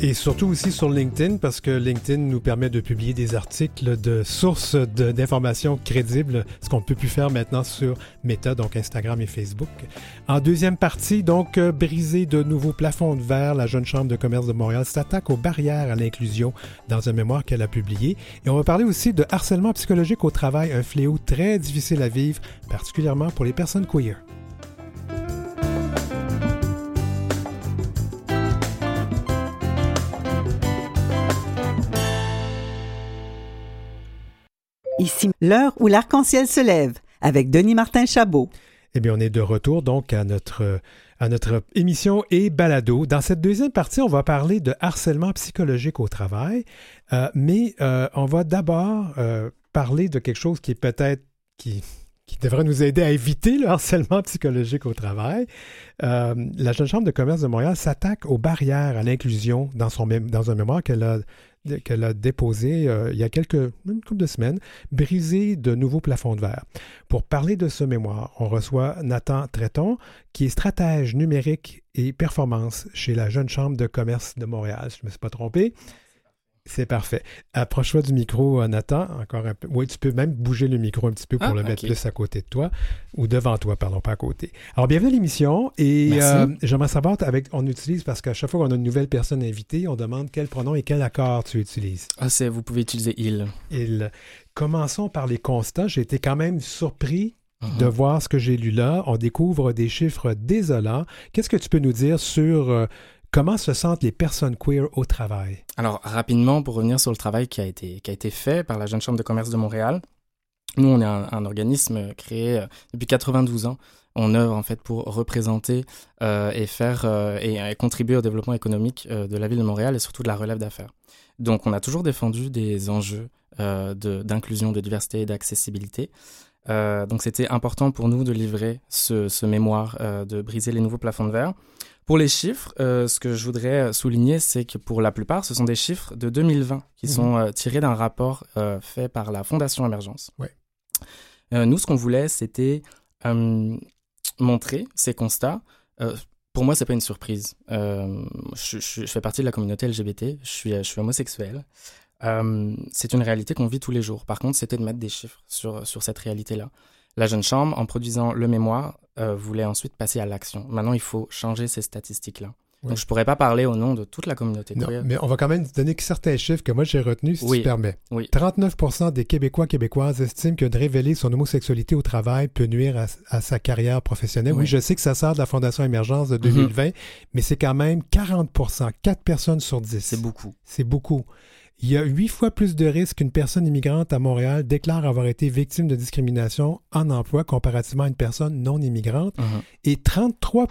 Et surtout aussi sur LinkedIn, parce que LinkedIn nous permet de publier des articles de sources d'informations crédibles, ce qu'on ne peut plus faire maintenant sur Meta, donc Instagram et Facebook. En deuxième partie, donc, euh, briser de nouveaux plafonds de verre, la Jeune Chambre de commerce de Montréal s'attaque aux barrières à l'inclusion dans un mémoire qu'elle a publié. Et on va parler aussi de harcèlement psychologique au travail, un fléau très difficile à vivre, particulièrement pour les personnes queer. Ici, l'heure où l'arc-en-ciel se lève, avec Denis Martin Chabot. Eh bien, on est de retour donc à notre, à notre émission et balado. Dans cette deuxième partie, on va parler de harcèlement psychologique au travail, euh, mais euh, on va d'abord euh, parler de quelque chose qui est peut-être qui, qui devrait nous aider à éviter le harcèlement psychologique au travail. la Jeune Chambre de commerce de Montréal s'attaque aux barrières à l'inclusion dans, dans un mémoire qu'elle a qu'elle a déposé euh, il y a quelques une couple de semaines, briser de nouveaux plafonds de verre. Pour parler de ce mémoire, on reçoit Nathan Tréton, qui est stratège numérique et performance chez la Jeune Chambre de commerce de Montréal, je ne me suis pas trompé. C'est parfait. Approche-toi du micro, Nathan. Encore un peu. Oui, tu peux même bouger le micro un petit peu pour ah, le mettre plus à côté de toi ou devant toi, pardon, pas à côté. Alors, bienvenue à l'émission. Et euh, j'aimerais savoir, avec, on utilise, parce qu'à chaque fois qu'on a une nouvelle personne invitée, on demande quel pronom et quel accord tu utilises. Ah, c'est, vous pouvez utiliser il. Il. Commençons par les constats. J'ai été quand même surpris uh-huh. de voir ce que j'ai lu là. On découvre des chiffres désolants. Qu'est-ce que tu peux nous dire sur euh, Comment se sentent les personnes queer au travail? Alors, rapidement, pour revenir sur le travail qui a été, qui a été fait par la Jeune Chambre de commerce de Montréal, nous, on est un, organisme créé euh, depuis 92 ans. On œuvre en fait pour représenter euh, et faire euh, et, contribuer au développement économique de la ville de Montréal et surtout de la relève d'affaires. Donc, on a toujours défendu des enjeux d'inclusion, de, diversité et d'accessibilité. donc, c'était important pour nous de livrer ce, ce mémoire, de briser les nouveaux plafonds de verre. Pour les chiffres, euh, ce que je voudrais souligner, c'est que pour la plupart, ce sont des chiffres de 2020 qui sont mhm. euh, tirés d'un rapport euh, fait par la Fondation Émergence. nous, ce qu'on voulait, c'était montrer ces constats. pour moi, c'est pas une surprise. Je, je, fais partie de la communauté LGBT. Je suis, je suis homosexuel. c'est une réalité qu'on vit tous les jours. Par contre, c'était de mettre des chiffres sur, sur cette réalité-là. La jeune chambre, en produisant le mémoire, voulait ensuite passer à l'action. Maintenant, il faut changer ces statistiques-là. Donc, je ne pourrais pas parler au nom de toute la communauté non, mais on va quand même donner certains chiffres que moi j'ai retenus, si tu permets. Oui. 39% des Québécois québécoises estiment que de révéler son homosexualité au travail peut nuire à, sa carrière professionnelle. Oui. je sais que ça sort de la Fondation Émergence de 2020, mhm. mais c'est quand même 40% 4 personnes sur 10. C'est beaucoup. C'est beaucoup. Il y a huit fois plus de risques qu'une personne immigrante à Montréal déclare avoir été victime de discrimination en emploi comparativement à une personne non immigrante. Uh-huh. Et 33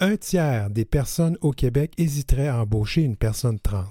un tiers des personnes au Québec hésiteraient à embaucher une personne trans.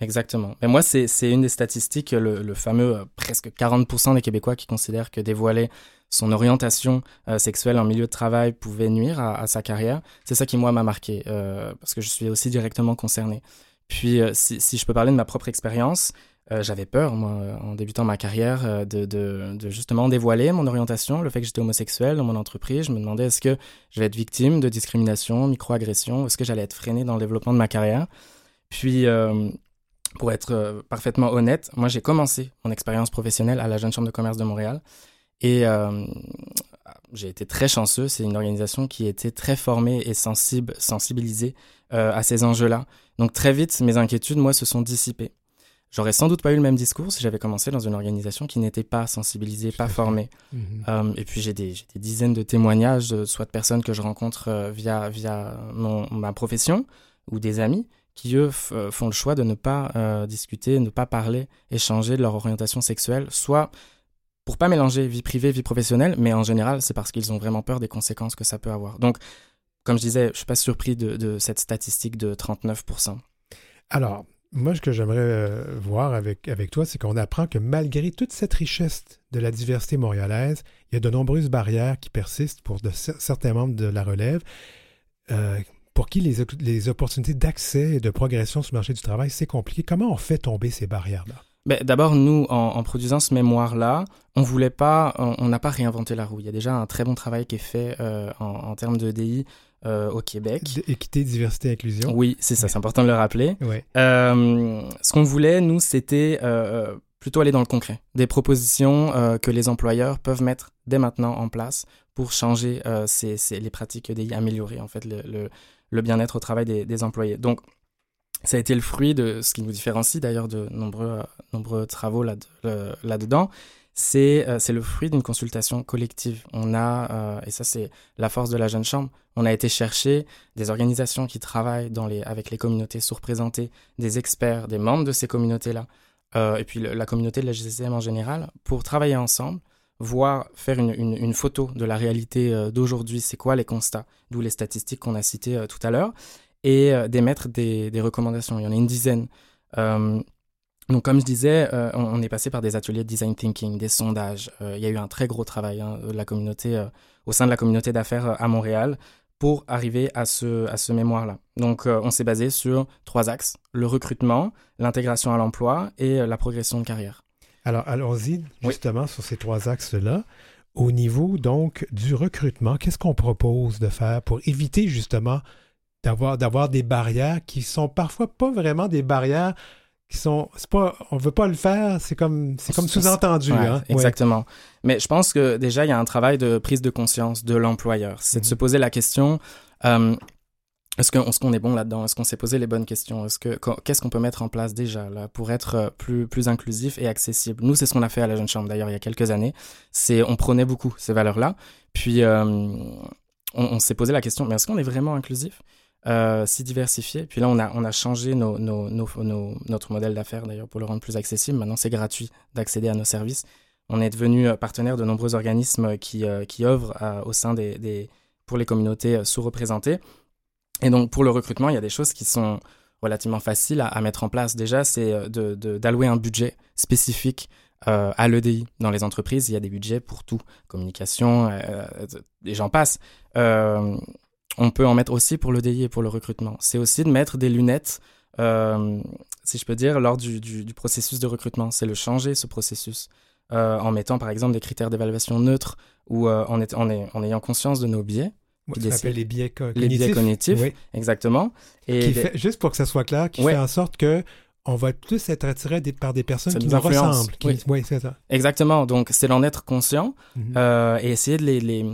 Exactement. Mais moi, c'est une des statistiques, le, fameux euh, presque 40% des Québécois qui considèrent que dévoiler son orientation euh, sexuelle en milieu de travail pouvait nuire à, sa carrière. C'est ça qui, moi, m'a marqué, euh, parce que je suis aussi directement concerné. Puis, euh, si, je peux parler de ma propre expérience, euh, j'avais peur, moi, en débutant ma carrière, euh, de, justement dévoiler mon orientation, le fait que j'étais homosexuel dans mon entreprise. Je me demandais est-ce que je vais être victime de discrimination, microagression, est-ce que j'allais être freiné dans le développement de ma carrière. Puis, pour être parfaitement honnête, moi, j'ai commencé mon expérience professionnelle à la Jeune Chambre de commerce de Montréal. Et j'ai été très chanceux. C'est une organisation qui était très formée et sensible, sensibilisée à ces enjeux-là. Donc très vite, mes inquiétudes, moi, se sont dissipées. J'aurais sans doute pas eu le même discours si j'avais commencé dans une organisation qui n'était pas sensibilisée, pas formée. Mhm. Euh, et puis j'ai des, des, dizaines de témoignages, euh, soit de personnes que je rencontre euh, via, via mon, ma profession ou des amis qui, eux, font le choix de ne pas discuter, ne pas parler, échanger de leur orientation sexuelle, soit pour pas mélanger vie privée, vie professionnelle, mais en général, c'est parce qu'ils ont vraiment peur des conséquences que ça peut avoir. Donc, comme je disais, je ne suis pas surpris de, cette statistique de 39%. Alors, moi, ce que j'aimerais euh, voir avec, avec toi, c'est qu'on apprend que malgré toute cette richesse de la diversité montréalaise, il y a de nombreuses barrières qui persistent pour de, certains membres de la relève, euh, pour qui les, les opportunités d'accès et de progression sur le marché du travail, c'est compliqué. Comment on fait tomber ces barrières-là? Ben, D'abord, nous, en, produisant ce mémoire-là, on voulait pas, on n'a pas réinventé la roue. Il y a déjà un très bon travail qui est fait euh, en, en, termes de DI euh, au Québec. Équité, diversité, inclusion. Oui, c'est ça, c'est important de le rappeler. Euh, ce qu'on voulait, nous, c'était euh, plutôt aller dans le concret. Des propositions que les employeurs peuvent mettre dès maintenant en place pour changer les pratiques d'améliorer améliorer en fait le, le, bien-être au travail des, des, employés. Donc, ça a été le fruit de ce qui nous différencie d'ailleurs de nombreux, nombreux travaux là-dedans. là euh, c'est le fruit d'une consultation collective. On a, euh, et ça c'est la force de la jeune chambre, on a été chercher des organisations qui travaillent avec les communautés sous-représentées, des experts, des membres de ces communautés-là, euh, et puis la communauté de la GCCM en général, pour travailler ensemble, voir, faire une, une, photo de la réalité d'aujourd'hui, c'est quoi les constats, d'où les statistiques qu'on a citées tout à l'heure, et d'émettre des, des, recommandations. Il y en a une dizaine. Donc, comme je disais, euh, on, est passé par des ateliers de design thinking, des sondages. Euh, il y a eu un très gros travail hein, de la communauté, euh, au sein de la communauté d'affaires à Montréal pour arriver à ce, à ce mémoire-là. Donc, on s'est basé sur trois axes le recrutement, l'intégration à l'emploi et la progression de carrière. Alors, allons-y justement sur ces trois axes-là. Au niveau donc du recrutement, qu'est-ce qu'on propose de faire pour éviter justement d'avoir, d'avoir des barrières qui sont parfois pas vraiment des barrières qui sont c'est pas on veut pas le faire c'est comme c'est comme sous-entendu hein? exactement. Mais je pense que déjà il y a un travail de prise de conscience de l'employeur. C'est de se mhm. poser la question euh, est-ce qu'on est, est bon là-dedans? Est-ce qu'on s'est posé les bonnes questions? Est-ce que qu'est-ce qu'on peut mettre en place déjà là pour être euh, plus plus inclusif et accessible? Nous, c'est ce qu'on a fait à la Jeune Chambre d'ailleurs il y a quelques années. C'est on prenait beaucoup ces valeurs-là, puis euh, on, on s'est posé la question mais est-ce qu'on est vraiment inclusif? Euh, si diversifié. Puis là, on a, on a changé nos, nos, nos, notre modèle d'affaires d'ailleurs pour le rendre plus accessible. Maintenant, c'est gratuit d'accéder à nos services. On est devenu euh, partenaire de nombreux organismes qui, euh, qui œuvrent au sein des, des, pour les communautés sous-représentées. Et donc, pour le recrutement, il y a des choses qui sont relativement faciles à, metge en place. Déjà, c'est d'allouer un budget spécifique euh, à l'EDI. Dans les entreprises, il y a des budgets pour tout, communication, euh, et j'en passe. Euh, on peut en mettre aussi pour le DI et pour le recrutement. C'est aussi de mettre des lunettes, euh, si je peux dire, lors du, processus de recrutement. C'est le changer, ce processus, euh, en mettant par exemple des critères d'évaluation neutres ou euh, en, en, ayant conscience de nos biais. qui s'appelle les biais cognitifs. Les biais cognitifs, exactement. Et juste pour que ça soit clair, qui fait en sorte que on va plus être attiré des- par des personnes Ça qui nous ressemblent. Qui, oui. oui, c'est ça. Exactement. Donc, c'est d'en être conscient Mhm. euh, et essayer de les, les,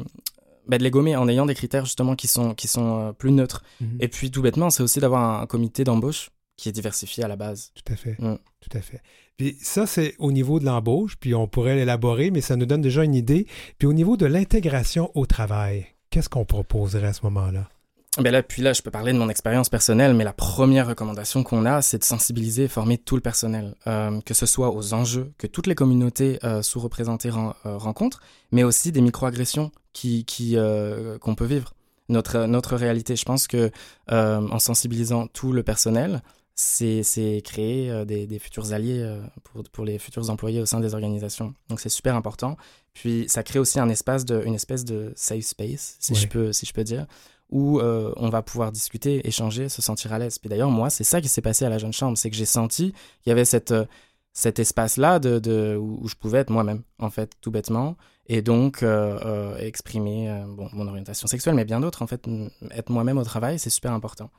bah, de les gommer en ayant des critères justement qui sont, qui sont euh, plus neutres. Mhm. Et puis, tout bêtement, c'est aussi d'avoir un comité d'embauche qui est diversifié à la base. Tout à fait. Mm. Tout à fait. Puis ça, c'est au niveau de l'embauche, puis on pourrait l'élaborer, mais ça nous donne déjà une idée. Puis au niveau de l'intégration au travail, qu'est-ce qu'on proposerait à ce moment-là? Ben là, puis là, je peux parler de mon expérience personnelle, mais la première recommandation qu'on a, c'est de sensibiliser et former tout le personnel, euh, que ce soit aux enjeux que toutes les communautés euh, sous-représentées ren- rencontrent, mais aussi des microagressions qui, qui, euh, qu'on peut vivre. Notre, notre réalité, je pense que euh, en sensibilisant tout le personnel, c'est, c'est créer euh, des, des futurs alliés pour, pour les futurs employés au sein des organisations. Donc c'est super important. Puis ça crée aussi un espace de, une espèce de safe space, si, Ouais. je, peux, si je peux dire, où euh, on va pouvoir discuter, échanger, se sentir à l'aise. Puis d'ailleurs, moi, c'est ça qui s'est passé à la jeune chambre, c'est que j'ai senti qu'il y avait cette, cet espace-là de, de, où je pouvais être moi-même, en fait, tout bêtement, et donc euh, euh, exprimer euh, mon orientation sexuelle, mais bien d'autres, en fait, être moi-même au travail, c'est super important.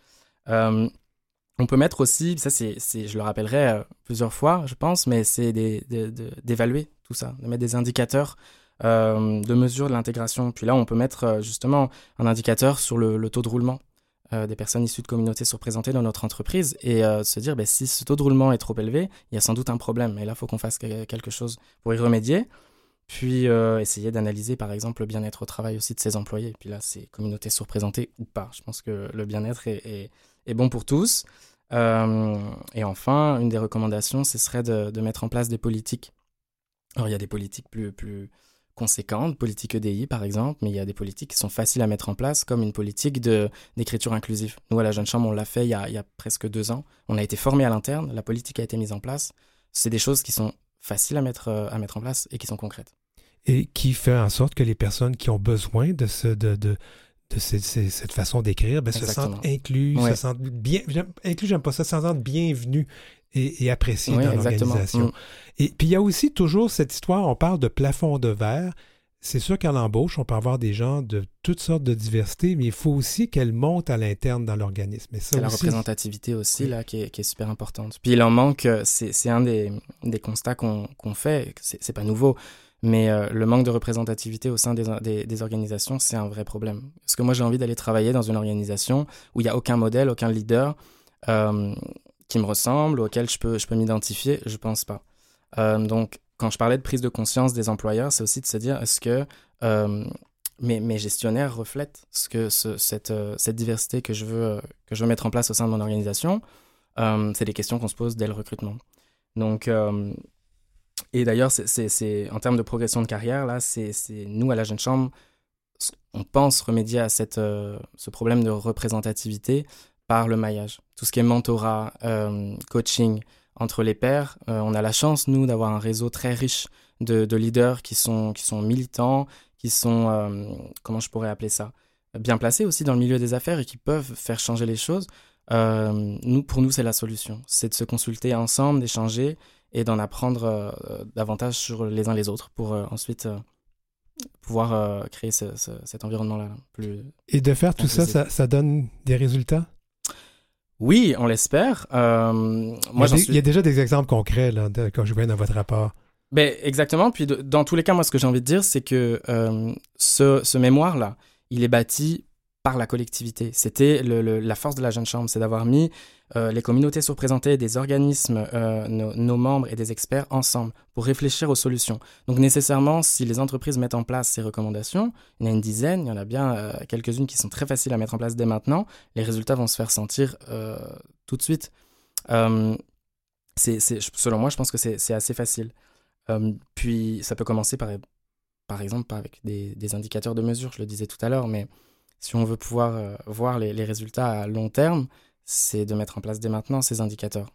On peut mettre aussi, ça c'est, je le rappellerai plusieurs fois, je pense, mais c'est d'évaluer tout ça, de mettre des indicateurs de mesure de l'intégration. Puis là, on peut mettre justement un indicateur sur le, taux de roulement des personnes issues de communautés surreprésentées dans notre entreprise et se dire, ben, si ce taux de roulement est trop élevé, il y a sans doute un problème. Et là, il faut qu'on fasse que- quelque chose pour y remédier. Puis euh, essayer d'analyser, par exemple, le bien-être au travail aussi de ses employés. Puis là, c'est communautés surreprésentées ou pas. Je pense que le bien-être est, bon pour tous. Euh, et enfin, une des recommandations, ce serait de, mettre en place des politiques. Alors, il y a des politiques plus, conséquentes, politique EDI par exemple, mais il y a des politiques qui sont faciles à mettre en place, comme une politique d'écriture inclusive. Nous, à la Jeune Chambre, on l'a fait il y, a, il y a presque deux ans. On a été formé à l'interne, la politique a été mise en place. C'est des choses qui sont faciles à mettre, euh, à mettre en place et qui sont concrètes. Et qui fait en sorte que les personnes qui ont besoin de, ce, de, de, de ces- ces- cette façon d'écrire ben, se sentent inclus, Ouais. se sentent bien. Inclus, j'aime pas ça, se sentent bienvenus et, et appréciés Oui, dans l'organisation. Mm. Et puis il y a aussi toujours cette histoire, on parle de plafond de verre. C'est sûr qu'à l'embauche, on peut avoir des gens de toutes sortes de diversité, mais il faut aussi qu'elles montent à l'interne dans l'organisme. Et ça la représentativité aussi Oui. là qui est, qui est super importante. Puis il en manque, euh, c'est un des, des constats qu'on qu'on fait, c'est c'est pas nouveau, mais euh, le manque de représentativité au sein des, des, des organisations, c'est un vrai problème. Parce que moi j'ai envie d'aller travailler dans une organisation où il n'y a aucun modèle, aucun leader euh, qui me ressemble, auquel je peux, je peux m'identifier, je pense pas. Euh, donc quand je parlais de prise de conscience des employeurs, c'est aussi de se dire est-ce que euh, mes, gestionnaires reflètent ce que euh, cette diversité que je, veux, euh, que je veux mettre en place au sein de mon organisation? C'est des questions qu'on se pose dès le recrutement. Donc, et d'ailleurs, c'est- en termes de progression de carrière, là, c'est nous, à la Jeune Chambre, on pense remédier à cette, ce problème de représentativité par le maillage. Tout ce qui est mentorat, coaching entre les pairs. Euh, on a la chance, nous, d'avoir un réseau très riche de, de leaders qui sont, qui sont militants, qui sont, euh, comment je pourrais appeler ça, bien placés aussi dans le milieu des affaires et qui peuvent faire changer les choses. Euh, nous, pour nous, c'est la solution. C'est de se consulter ensemble, d'échanger et d'en apprendre davantage sur les uns les autres pour ensuite pouvoir créer ce- ce- cet environnement-là plus... Et de faire tout ça, ça donne des résultats? Oui, on l'espère. Euh, il, y a j'en des- suis... il y a déjà des exemples concrets là, de- quand je vois dans votre rapport. Ben, exactement. Puis de- dans tous les cas, moi, ce que j'ai envie de dire, c'est que euh, ce, ce mémoire-là, il est bâti par la collectivité. C'était la force de la Jeune Chambre, c'est d'avoir mis euh, les communautés surreprésentées, des organismes, euh, nos, membres et des experts ensemble pour réfléchir aux solutions. Donc nécessairement, si les entreprises mettent en place ces recommandations, il y en a une dizaine, il y en a bien euh, quelques-unes qui sont très faciles à mettre en place dès maintenant, les résultats vont se faire sentir tout de suite. Selon moi, je pense que c'est assez facile. Puis ça peut commencer par, par exemple avec des, des indicateurs de mesure, je le disais tout à l'heure, mais si on veut pouvoir euh, voir les, les résultats à long terme, c'est de mettre en place dès maintenant ces indicateurs.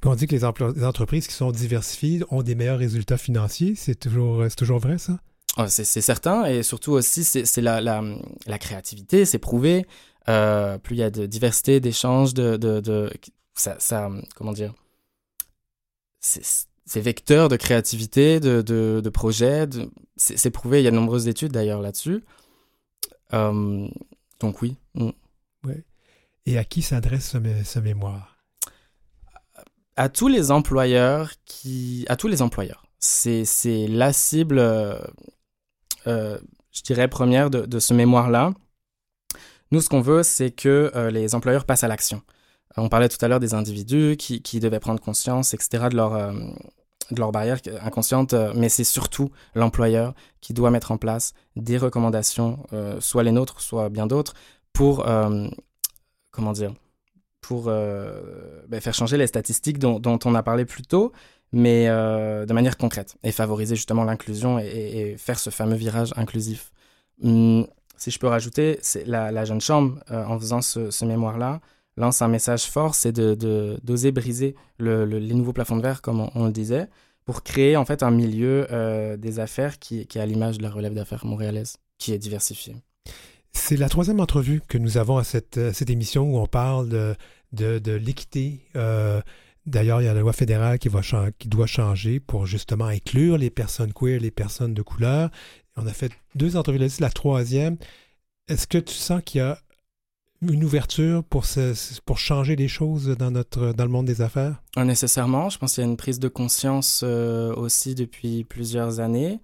Puis on dit que les, entreprises qui sont diversifiées ont des meilleurs résultats financiers. C'est toujours, c'est toujours vrai, ça? Oh, c'est certain, et surtout aussi, c'est la, la, la créativité, c'est prouvé. Euh, plus il y a de diversité, d'échanges, de, de, de, ça, ça, comment dire, c'est vecteur de créativité, de, de, de projets, de- c'est c'est prouvé, il y a de nombreuses études d'ailleurs là-dessus. Euh, donc oui. mm. Et à qui s'adresse ce, mé- ce mémoire? à tous les employeurs qui, à tous les employeurs, c'est la cible, euh, euh, je dirais première de, de ce mémoire-là. Nous, ce qu'on veut, c'est que euh, les employeurs passent à l'action. On parlait tout à l'heure des individus qui, qui, devaient prendre conscience, etc., de leur, de leur barrière inconsciente, mais c'est surtout l'employeur qui doit mettre en place des recommandations, soit les nôtres, soit bien d'autres, pour, comment dire, pour euh, ben, faire changer les statistiques dont, on a parlé plus tôt, mais euh, de manière concrète, et favoriser justement l'inclusion et, faire ce fameux virage inclusif. Hum, si je peux rajouter, la, la jeune chambre, euh, en faisant ce, mémoire-là, lance un message fort, c'est de, d'oser briser les nouveaux plafonds de verre, comme on, le disait, pour créer en fait un milieu des affaires qui, qui est à l'image de la relève d'affaires montréalaise, qui est diversifié. C'est la troisième entrevue que nous avons à cette, cette émission où on parle de, de, l'équité. Euh, d'ailleurs, il y a la loi fédérale qui, va qui doit changer pour justement inclure les personnes queer, les personnes de couleur. On a fait deux entrevues là-dessus, la troisième. Est-ce que tu sens qu'il y a une ouverture pour, changer les choses dans, notre, dans le monde des affaires? Nécessairement. Je pense qu'il y a une prise de conscience euh, aussi depuis plusieurs années.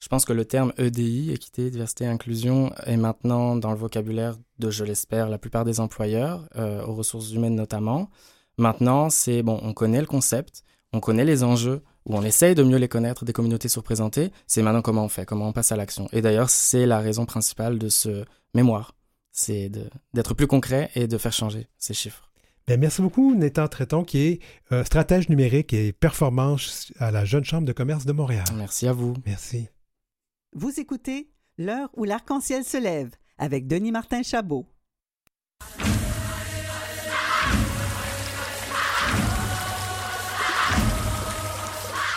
Je pense que le terme EDI, équité, diversité, inclusion, est maintenant dans le vocabulaire de, je l'espère, la plupart des employeurs, euh, aux ressources humaines notamment. Maintenant, c'est bon, on connaît le concept, on connaît les enjeux, ou on essaye de mieux les connaître des communautés surprésentées. C'est maintenant comment on fait, comment on passe à l'action. Et d'ailleurs, c'est la raison principale de ce mémoire, c'est d'être plus concret et de faire changer ces chiffres. Bien, merci beaucoup, Nathan Tréton, qui est euh, stratège numérique et performance à la Jeune Chambre de commerce de Montréal. Merci à vous. Merci. Vous écoutez L'heure où l'arc-en-ciel se lève avec Denis Martin Chabot.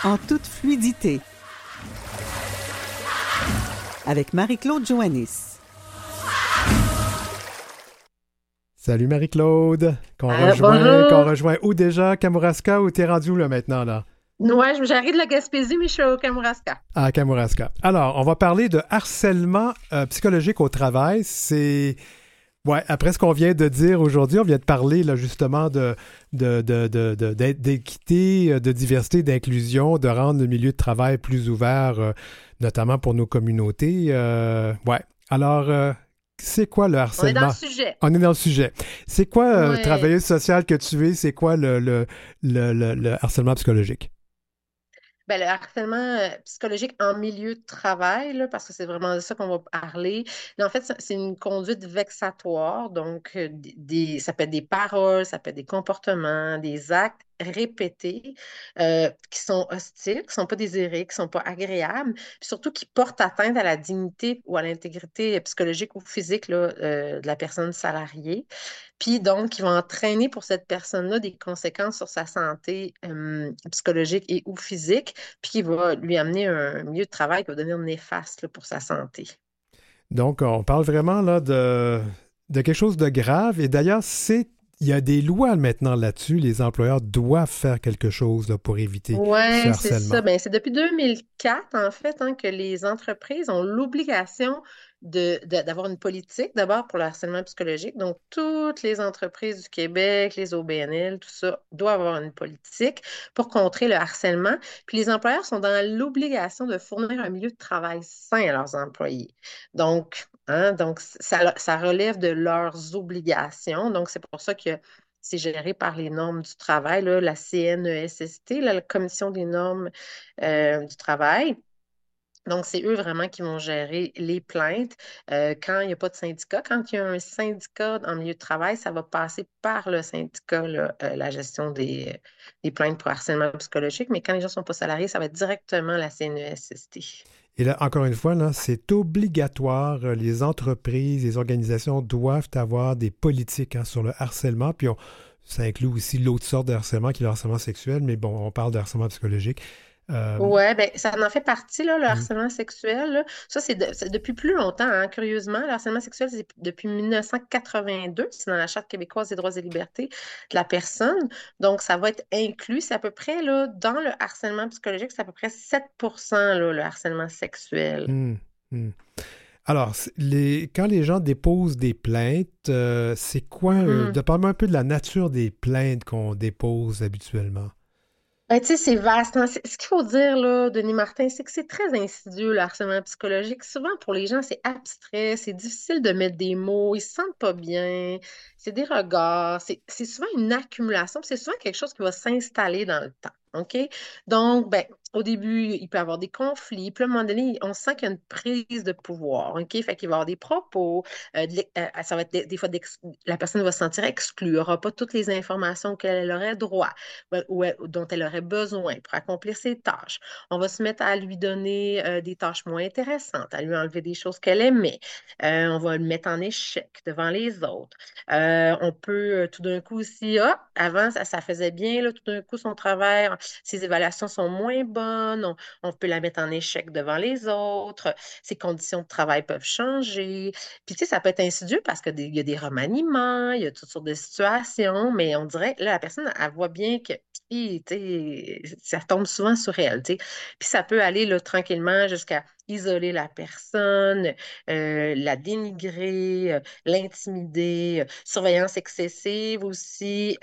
En toute fluidité. Avec Marie-Claude Joannis. Salut Marie-Claude. Qu'on euh, rejoint, qu'on rejoint où déjà? Kamouraska ou t'es rendu là maintenant là? Ouais, j'arrive de la Gaspésie, mais je suis au Kamouraska. À Kamouraska. Alors, on va parler de harcèlement euh, psychologique au travail. C'est. Ouais, après ce qu'on vient de dire aujourd'hui, on vient de parler là, justement de, d'équité, de, de, de, diversité, d'inclusion, de rendre le milieu de travail plus ouvert, euh, notamment pour nos communautés. Euh, ouais. Alors, c'est quoi le harcèlement? On est dans le sujet. On est dans le sujet. C'est quoi, le travailleuse sociale que tu es? C'est quoi le, le, le harcèlement psychologique? Ben, le harcèlement euh, psychologique en milieu de travail, là, parce que c'est vraiment de ça qu'on va parler. en fait, c'est une conduite vexatoire. Donc, euh, des, ça peut être des paroles, ça peut être des comportements, des actes répétés euh, qui sont hostiles, qui ne sont pas désirés, qui ne sont pas agréables, puis surtout qui portent atteinte à la dignité ou à l'intégrité psychologique ou physique là, de la personne salariée. Puis donc, qui vont entraîner pour cette personne-là des conséquences sur sa santé psychologique et ou physique, puis qui va lui amener un milieu de travail qui va devenir néfaste pour sa santé. Donc, on parle vraiment là de, de quelque chose de grave. Et d'ailleurs, c'est il y a des lois maintenant là-dessus. Les employeurs doivent faire quelque chose pour éviter ouais, c'est ça. Ben, c'est depuis 2004, en fait, hein, que les entreprises ont l'obligation d'avoir une politique, d'abord pour le harcèlement psychologique. Donc, toutes les entreprises du Québec, les OBNL, tout ça, doivent avoir une politique pour contrer le harcèlement. Puis les employeurs sont dans l'obligation de fournir un milieu de travail sain à leurs employés. Donc, hein, donc ça, relève de leurs obligations. Donc, c'est pour ça que c'est géré par les normes du travail, la CNESST, la Commission des normes euh, du travail. Donc, c'est eux vraiment qui vont gérer les plaintes. Euh, quand il n'y a pas de syndicat, quand il y a un syndicat en milieu de travail, ça va passer par le syndicat, euh, la gestion des, plaintes pour harcèlement psychologique. Mais quand les gens ne sont pas salariés, ça va être directement la CNESST. Et là, encore une fois, c'est obligatoire. Les entreprises, les organisations doivent avoir des politiques hein, sur le harcèlement. Puis ça inclut aussi l'autre sorte de harcèlement qui est le harcèlement sexuel, mais bon, on parle de harcèlement psychologique. Euh, oui, ben, ça en fait partie, là, le mmh. harcèlement sexuel. Ça, c'est depuis plus longtemps, hein, curieusement. Le harcèlement sexuel, c'est depuis 1982. C'est dans la Charte québécoise des droits et libertés de la personne. Donc, ça va être inclus. C'est à peu près, là, dans le harcèlement psychologique, c'est à peu près 7 là, le harcèlement sexuel. Mmh, mmh. Alors, les, quand les gens déposent des plaintes, euh, c'est quoi, euh, de parler un peu de la nature des plaintes qu'on dépose habituellement? Ben, tu sais, c'est vaste. hein. Ce qu'il faut dire, là, Denis Martin, c'est que c'est très insidieux, le harcèlement psychologique. Souvent, pour les gens, c'est abstrait, c'est difficile de mettre des mots, ils se sentent pas bien, c'est des regards, c'est c'est souvent une accumulation, c'est souvent quelque chose qui va s'installer dans le temps. OK? Donc, ben, au début, il peut y avoir des conflits, puis à un moment donné, on sent qu'il y a une prise de pouvoir. OK? Fait qu'il va y avoir des propos, euh, euh, ça va être des, fois, la personne va se sentir exclue, n'aura pas toutes les informations auxquelles elle aurait droit ou- ou dont elle aurait besoin pour accomplir ses tâches. On va se mettre à lui donner euh, des tâches moins intéressantes, à lui enlever des choses qu'elle aimait. On va le mettre en échec devant les autres. On peut tout d'un coup aussi, ah, avant ça, ça faisait bien, là, tout d'un coup son travail, ses évaluations sont moins bonnes, on, peut la mettre en échec devant les autres, ses conditions de travail peuvent changer. Puis tu sais, ça peut être insidieux parce qu'il y a des remaniements, il y a toutes sortes de situations, mais on dirait, là, la personne, elle voit bien que ça tombe souvent sur elle. Puis ça peut aller là, tranquillement jusqu'à isoler la personne, euh, la dénigrer, euh, l'intimider, euh, surveillance excessive aussi.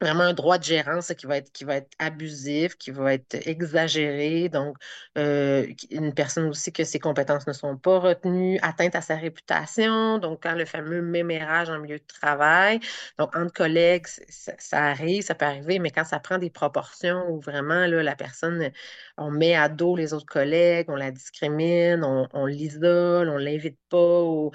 Vraiment un droit de gérance qui va être, qui va être abusif, qui va être exagéré. Donc, euh, une personne aussi que ses compétences ne sont pas retenues, atteinte à sa réputation. Donc, quand le fameux mémérage en milieu de travail, donc entre collègues, ça, arrive, ça peut arriver, mais quand ça prend des proportions où vraiment là, la personne, on met à dos les autres collègues, on la discrimine, on, l'isole, on ne l'invite pas au,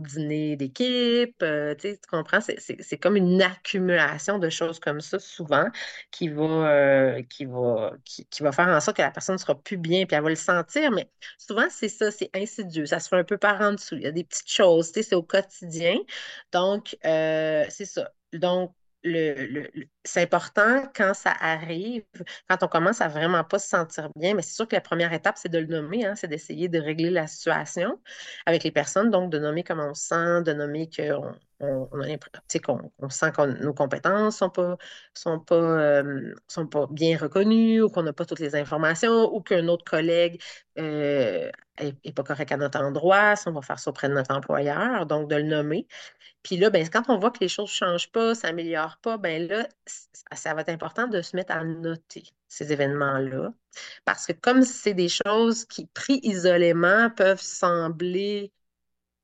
dîner d'équipe, euh, tu comprends? C'est comme une accumulation de choses comme ça, souvent, qui va, euh, qui va, qui, va faire en sorte que la personne ne sera plus bien, puis elle va le sentir, mais souvent, c'est ça, c'est insidieux, ça se fait un peu par en dessous. Il y a des petites choses, tu sais, c'est au quotidien. Donc, euh, c'est ça. Donc, c'est important quand ça arrive, quand on commence à vraiment pas se sentir bien, mais c'est sûr que la première étape, c'est de le nommer, hein, c'est d'essayer de régler la situation avec les personnes, donc de nommer comment on se sent, de nommer qu'on on, on qu'on on sent que nos compétences sont pas, sont pas, euh, sont pas bien reconnues ou qu'on n'a pas toutes les informations ou qu'un autre collègue euh, est, est pas correct à notre endroit, si on va faire ça auprès de notre employeur, donc de le nommer. Puis là, ben, quand on voit que les choses ne changent pas, s'améliorent pas, ben là, c- ça va être important de se mettre à noter ces événements-là. Parce que comme c'est des choses qui, pris isolément, peuvent sembler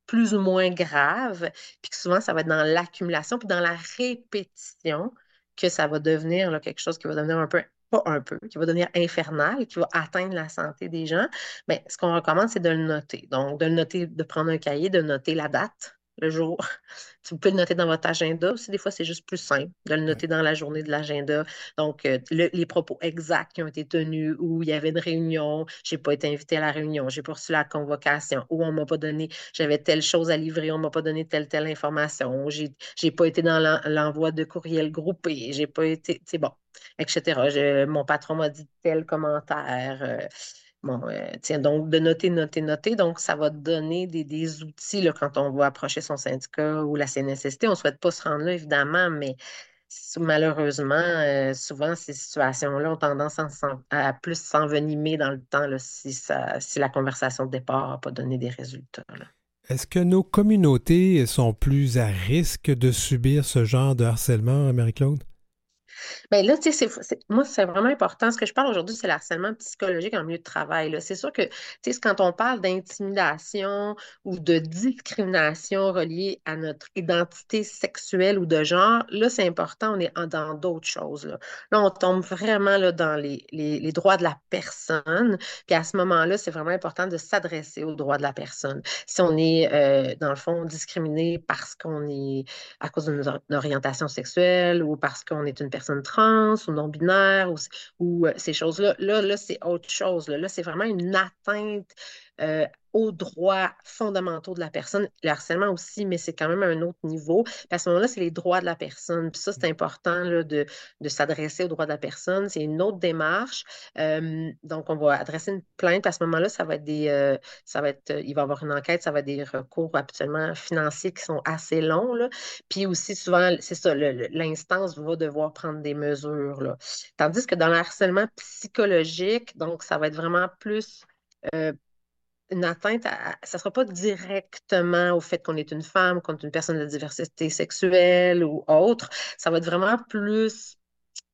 plus ou moins graves, puis que souvent, ça va être dans l'accumulation, puis dans la répétition que ça va devenir là, quelque chose qui va devenir un peu, pas un peu, qui va devenir infernal, qui va atteindre la santé des gens, mais ce qu'on recommande, c'est de le noter. Donc, de le noter, de prendre un cahier, de noter la date, le jour. Vous pouvez le noter dans votre agenda aussi. Des fois, c'est juste plus simple de le noter dans la journée de l'agenda. Donc, euh, le- les propos exacts qui ont été tenus, où il y avait une réunion, je n'ai pas été invité à la réunion, j'ai pas reçu la convocation, ou on m'a pas donné, j'avais telle chose à livrer, on m'a pas donné telle, telle information, j'ai, j'ai pas été dans l'en- l'envoi de courriel groupé, j'ai pas été, c'est bon, etc. Je- mon patron m'a dit tel commentaire. euh, Bon, euh, tiens, donc de noter, noter, noter. Donc, ça va donner des, outils là, quand on va approcher son syndicat ou la CNSST. On ne souhaite pas se rendre là, évidemment, mais malheureusement, euh, souvent, ces situations-là ont tendance à, plus s'envenimer dans le temps si, la conversation de départ n'a pas donné des résultats. Est-ce que nos communautés sont plus à risque de subir ce genre de harcèlement, Marie-Claude? Ben là, tu sais, moi, c'est vraiment important. Ce que je parle aujourd'hui, c'est le harcèlement psychologique en milieu de travail. C'est sûr que, tu sais, quand on parle d'intimidation ou de discrimination reliée à notre identité sexuelle ou de genre, là, c'est important, on est dans d'autres choses. Là, Là, on tombe vraiment là, dans les, les- les droits de la personne. Puis à ce moment-là, c'est vraiment important de s'adresser aux droits de la personne. Si on est, euh, dans le fond, discriminé parce qu'on est à cause de notre orientation sexuelle ou parce qu'on est une personne trans ou non-binaire ou, ou euh, ces choses-là. Là, là, c'est autre chose. Là, Là, c'est vraiment une atteinte euh, aux droits fondamentaux de la personne. Le harcèlement aussi, mais c'est quand même à un autre niveau. Puis à ce moment-là, c'est les droits de la personne. Puis ça, c'est important là, de, de s'adresser aux droits de la personne. C'est une autre démarche. Euh, donc, on va adresser une plainte. À ce moment-là, ça va être des, euh, ça va être, il va y avoir une enquête, ça va être des recours absolument financiers qui sont assez longs. Là. Puis aussi, souvent, c'est ça, l'instance va devoir prendre des mesures. Là. Tandis que dans le harcèlement psychologique, donc, ça va être vraiment plus euh, une atteinte, à, ça ne sera pas directement au fait qu'on est une femme, qu'on est une personne de diversité sexuelle ou autre. Ça va être vraiment plus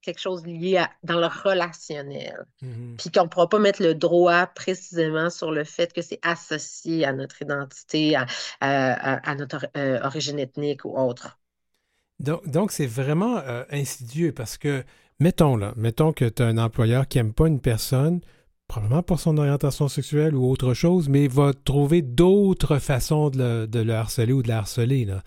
quelque chose lié à, dans le relationnel. Mhm. Puis qu'on ne pourra pas mettre le droit précisément sur le fait que c'est associé à notre identité, à, à- à notre euh, origine ethnique ou autre. Donc, donc c'est vraiment euh, insidieux parce que, mettons là, mettons que tu as un employeur qui n'aime pas une personne, probablement pour son orientation sexuelle ou autre chose, mais va trouver d'autres façons de le, de le harceler ou de la harceler. Là.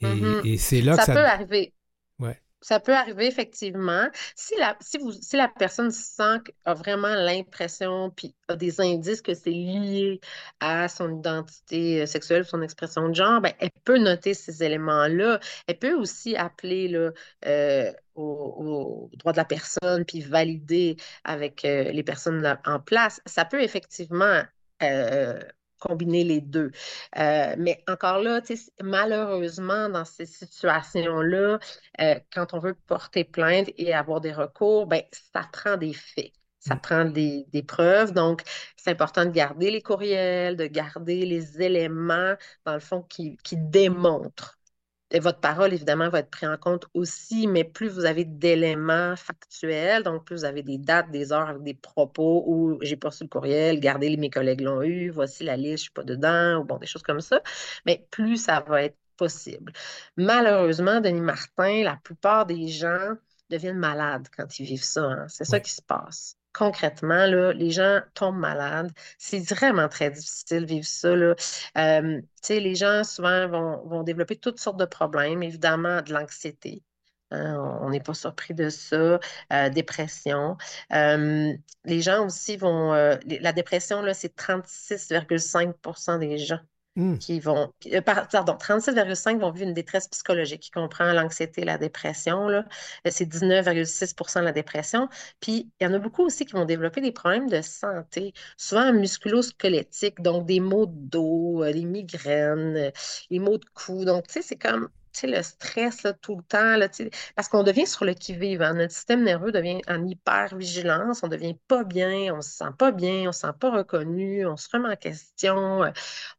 Et, Mhm. et c'est là que Ça ça... peut arriver. Ouais. Ça peut arriver effectivement. Si la, si vous, si la personne sent, a vraiment l'impression, puis a des indices que c'est lié à son identité euh, sexuelle, son expression de genre, ben, elle peut noter ces éléments-là. Elle peut aussi appeler là, euh, au, droit de la personne, puis valider avec euh, les personnes en place. Ça peut effectivement euh, combiner les deux. Euh, mais encore là, malheureusement, dans ces situations-là, euh, quand on veut porter plainte et avoir des recours, ben, ça prend des faits. Ça Mm. prend des, des preuves. Donc, c'est important de garder les courriels, de garder les éléments, dans le fond, qui, qui démontrent. Et votre parole, évidemment, va être prise en compte aussi, mais plus vous avez d'éléments factuels, donc plus vous avez des dates, des heures avec des propos où j'ai pas reçu le courriel, regardez, mes collègues l'ont eu, voici la liste, je suis pas dedans, ou bon, des choses comme ça, mais plus ça va être possible. Malheureusement, Denis Martin, la plupart des gens deviennent malades quand ils vivent ça. hein. C'est ça qui se passe. Concrètement, les gens tombent malades. C'est vraiment très difficile de vivre ça. Là. Euh, les gens souvent vont, développer toutes sortes de problèmes, évidemment de l'anxiété. hein, on n'est pas surpris de ça. Euh, dépression. Euh, les gens aussi vont. la dépression, c'est 36,5% des gens Hmm. qui vont, euh, par- pardon, 37,5 vont vivre une détresse psychologique qui comprend l'anxiété la dépression. Euh, C'est 19,6% de la dépression. Puis, il y en a beaucoup aussi qui vont développer des problèmes de santé, souvent musculo-squelettiques, donc des maux de dos, euh, des migraines, les maux de cou. Donc, tu sais, c'est comme, le stress, tout le temps, parce qu'on devient sur le qui-vive, hein. Notre système nerveux devient en hyper-vigilance, on devient pas bien, on se sent pas bien, on se sent pas reconnu, on se remet en question, euh,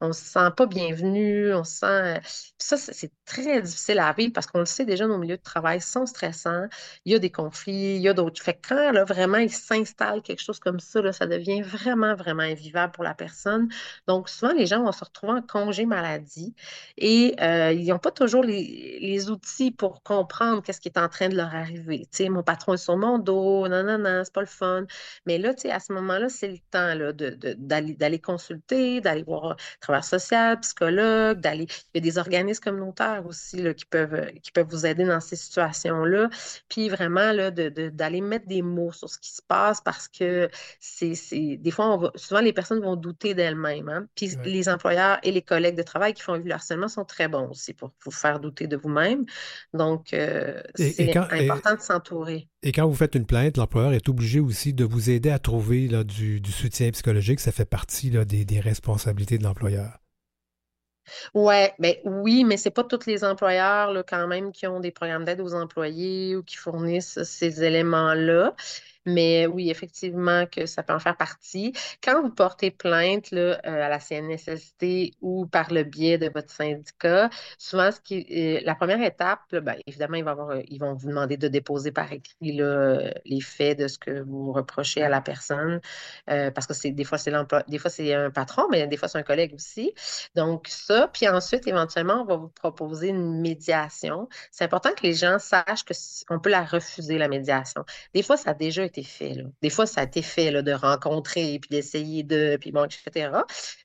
on se sent pas bienvenu, on se sent... euh, ça, c'est c'est très difficile à vivre parce qu'on le sait déjà, nos milieux de travail sont stressants, il y a des conflits, il y a d'autres... Fait que quand, là, vraiment, il s'installe quelque chose comme ça, là, ça devient vraiment, vraiment invivable pour la personne. Donc, souvent, les gens vont se retrouver en congé maladie et euh, ils n'ont pas toujours les, les outils pour comprendre qu'est-ce qui est en train de leur arriver. Tu sais, mon patron est sur mon dos, non, non, non, c'est pas le fun. Mais là, tu sais, à ce moment-là, c'est le temps là, de, de- d'aller, d'aller consulter, d'aller voir travailleur social, psychologue, d'aller. Il y a des organismes communautaires aussi là, qui peuvent, qui peuvent vous aider dans ces situations-là. Puis vraiment, là, de, de- d'aller mettre des mots sur ce qui se passe parce que c'est, c'est... des fois, on va... souvent, les personnes vont douter d'elles-mêmes. hein. Puis Ouais. les employeurs et les collègues de travail qui font le harcèlement sont très bons aussi pour vous faire douter de vous-même. Donc, euh, c'est et- important de s'entourer. Et quand vous faites une plainte, l'employeur est obligé aussi de vous aider à trouver là, du, du soutien psychologique. Ça fait partie là, des, des responsabilités de l'employeur. Ouais, ben oui, mais c'est pas tous les employeurs là, quand même qui ont des programmes d'aide aux employés ou qui fournissent ces éléments-là. Mais oui, effectivement, que ça peut en faire partie. Quand vous portez plainte là, euh, à la CNSST ou par le biais de votre syndicat, souvent, ce qui, euh, la première étape, ben, évidemment, il va y avoir, euh, ils vont vous demander de déposer par écrit les faits de ce que vous reprochez à la personne, parce que des fois c'est l'emploi, des fois c'est un patron, mais des fois c'est un collègue aussi. Donc ça, puis ensuite, éventuellement, on va vous proposer une médiation. C'est important que les gens sachent que on peut la refuser, la médiation. Des fois, ça a déjà été fait. Des fois, ça a été fait, de rencontrer, puis d'essayer de, puis bon, etc.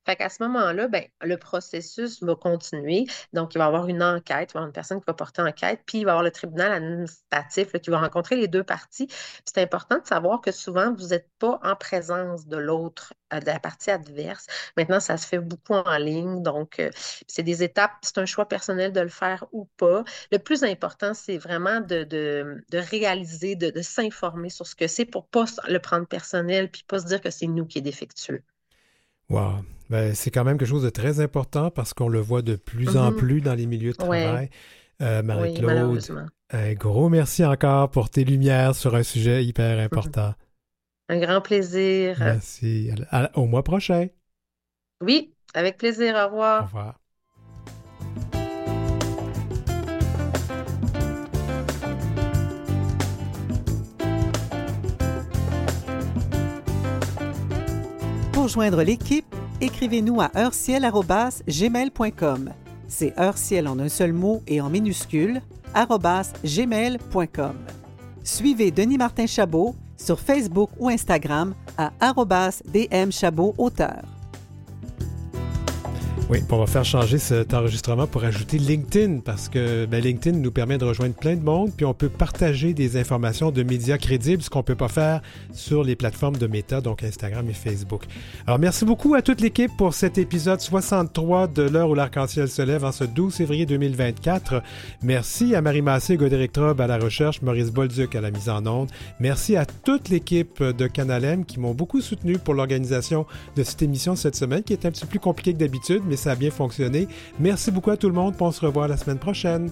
Fait qu'à ce moment-là, ben, le processus va continuer. Donc, il va y avoir une enquête, il va y avoir une personne qui va porter enquête, puis il va y avoir le tribunal administratif, qui va rencontrer les deux parties. C'est important de savoir que souvent, vous n'êtes pas en présence de l'autre, de la partie adverse. Maintenant, ça se fait beaucoup en ligne, donc euh, c'est des étapes, c'est un choix personnel de le faire ou pas. Le plus important, c'est vraiment de, de, de réaliser, de, de s'informer sur ce que c'est pour pas le prendre personnel, puis pas se dire que c'est nous qui est défectueux. Wow. Ben, c'est quand même quelque chose de très important parce qu'on le voit de plus en Mhm. plus dans les milieux de Ouais. travail. Euh, Marie-Claude, un gros merci encore pour tes lumières sur un sujet hyper important. Un grand plaisir. Merci. Au mois prochain. Oui, avec plaisir. Au revoir. Au revoir. Pour joindre l'équipe, écrivez-nous à heurciel.gmail.com. C'est heurciel en un seul mot et en minuscule, gmail.com. Suivez Denis Martin Chabot sur Facebook ou Instagram à dmchabot auteur. Oui, on va faire changer cet enregistrement pour ajouter LinkedIn parce que ben, LinkedIn nous permet de rejoindre plein de monde, puis on peut partager des informations de médias crédibles, ce qu'on ne peut pas faire sur les plateformes de Meta, donc Instagram et Facebook. Alors, merci beaucoup à toute l'équipe pour cet épisode 63 de l'heure où l'arc-en-ciel se lève en ce 12 février 2024. Merci à Marie Massé, Godéric Trobe à la recherche, Maurice Bolduc à la mise en onde. Merci à toute l'équipe de Canalem qui m'ont beaucoup soutenu pour l'organisation de cette émission cette semaine, qui est un petit peu plus compliquée que d'habitude, ça a bien fonctionné. Merci beaucoup à tout le monde. On se revoit la semaine prochaine.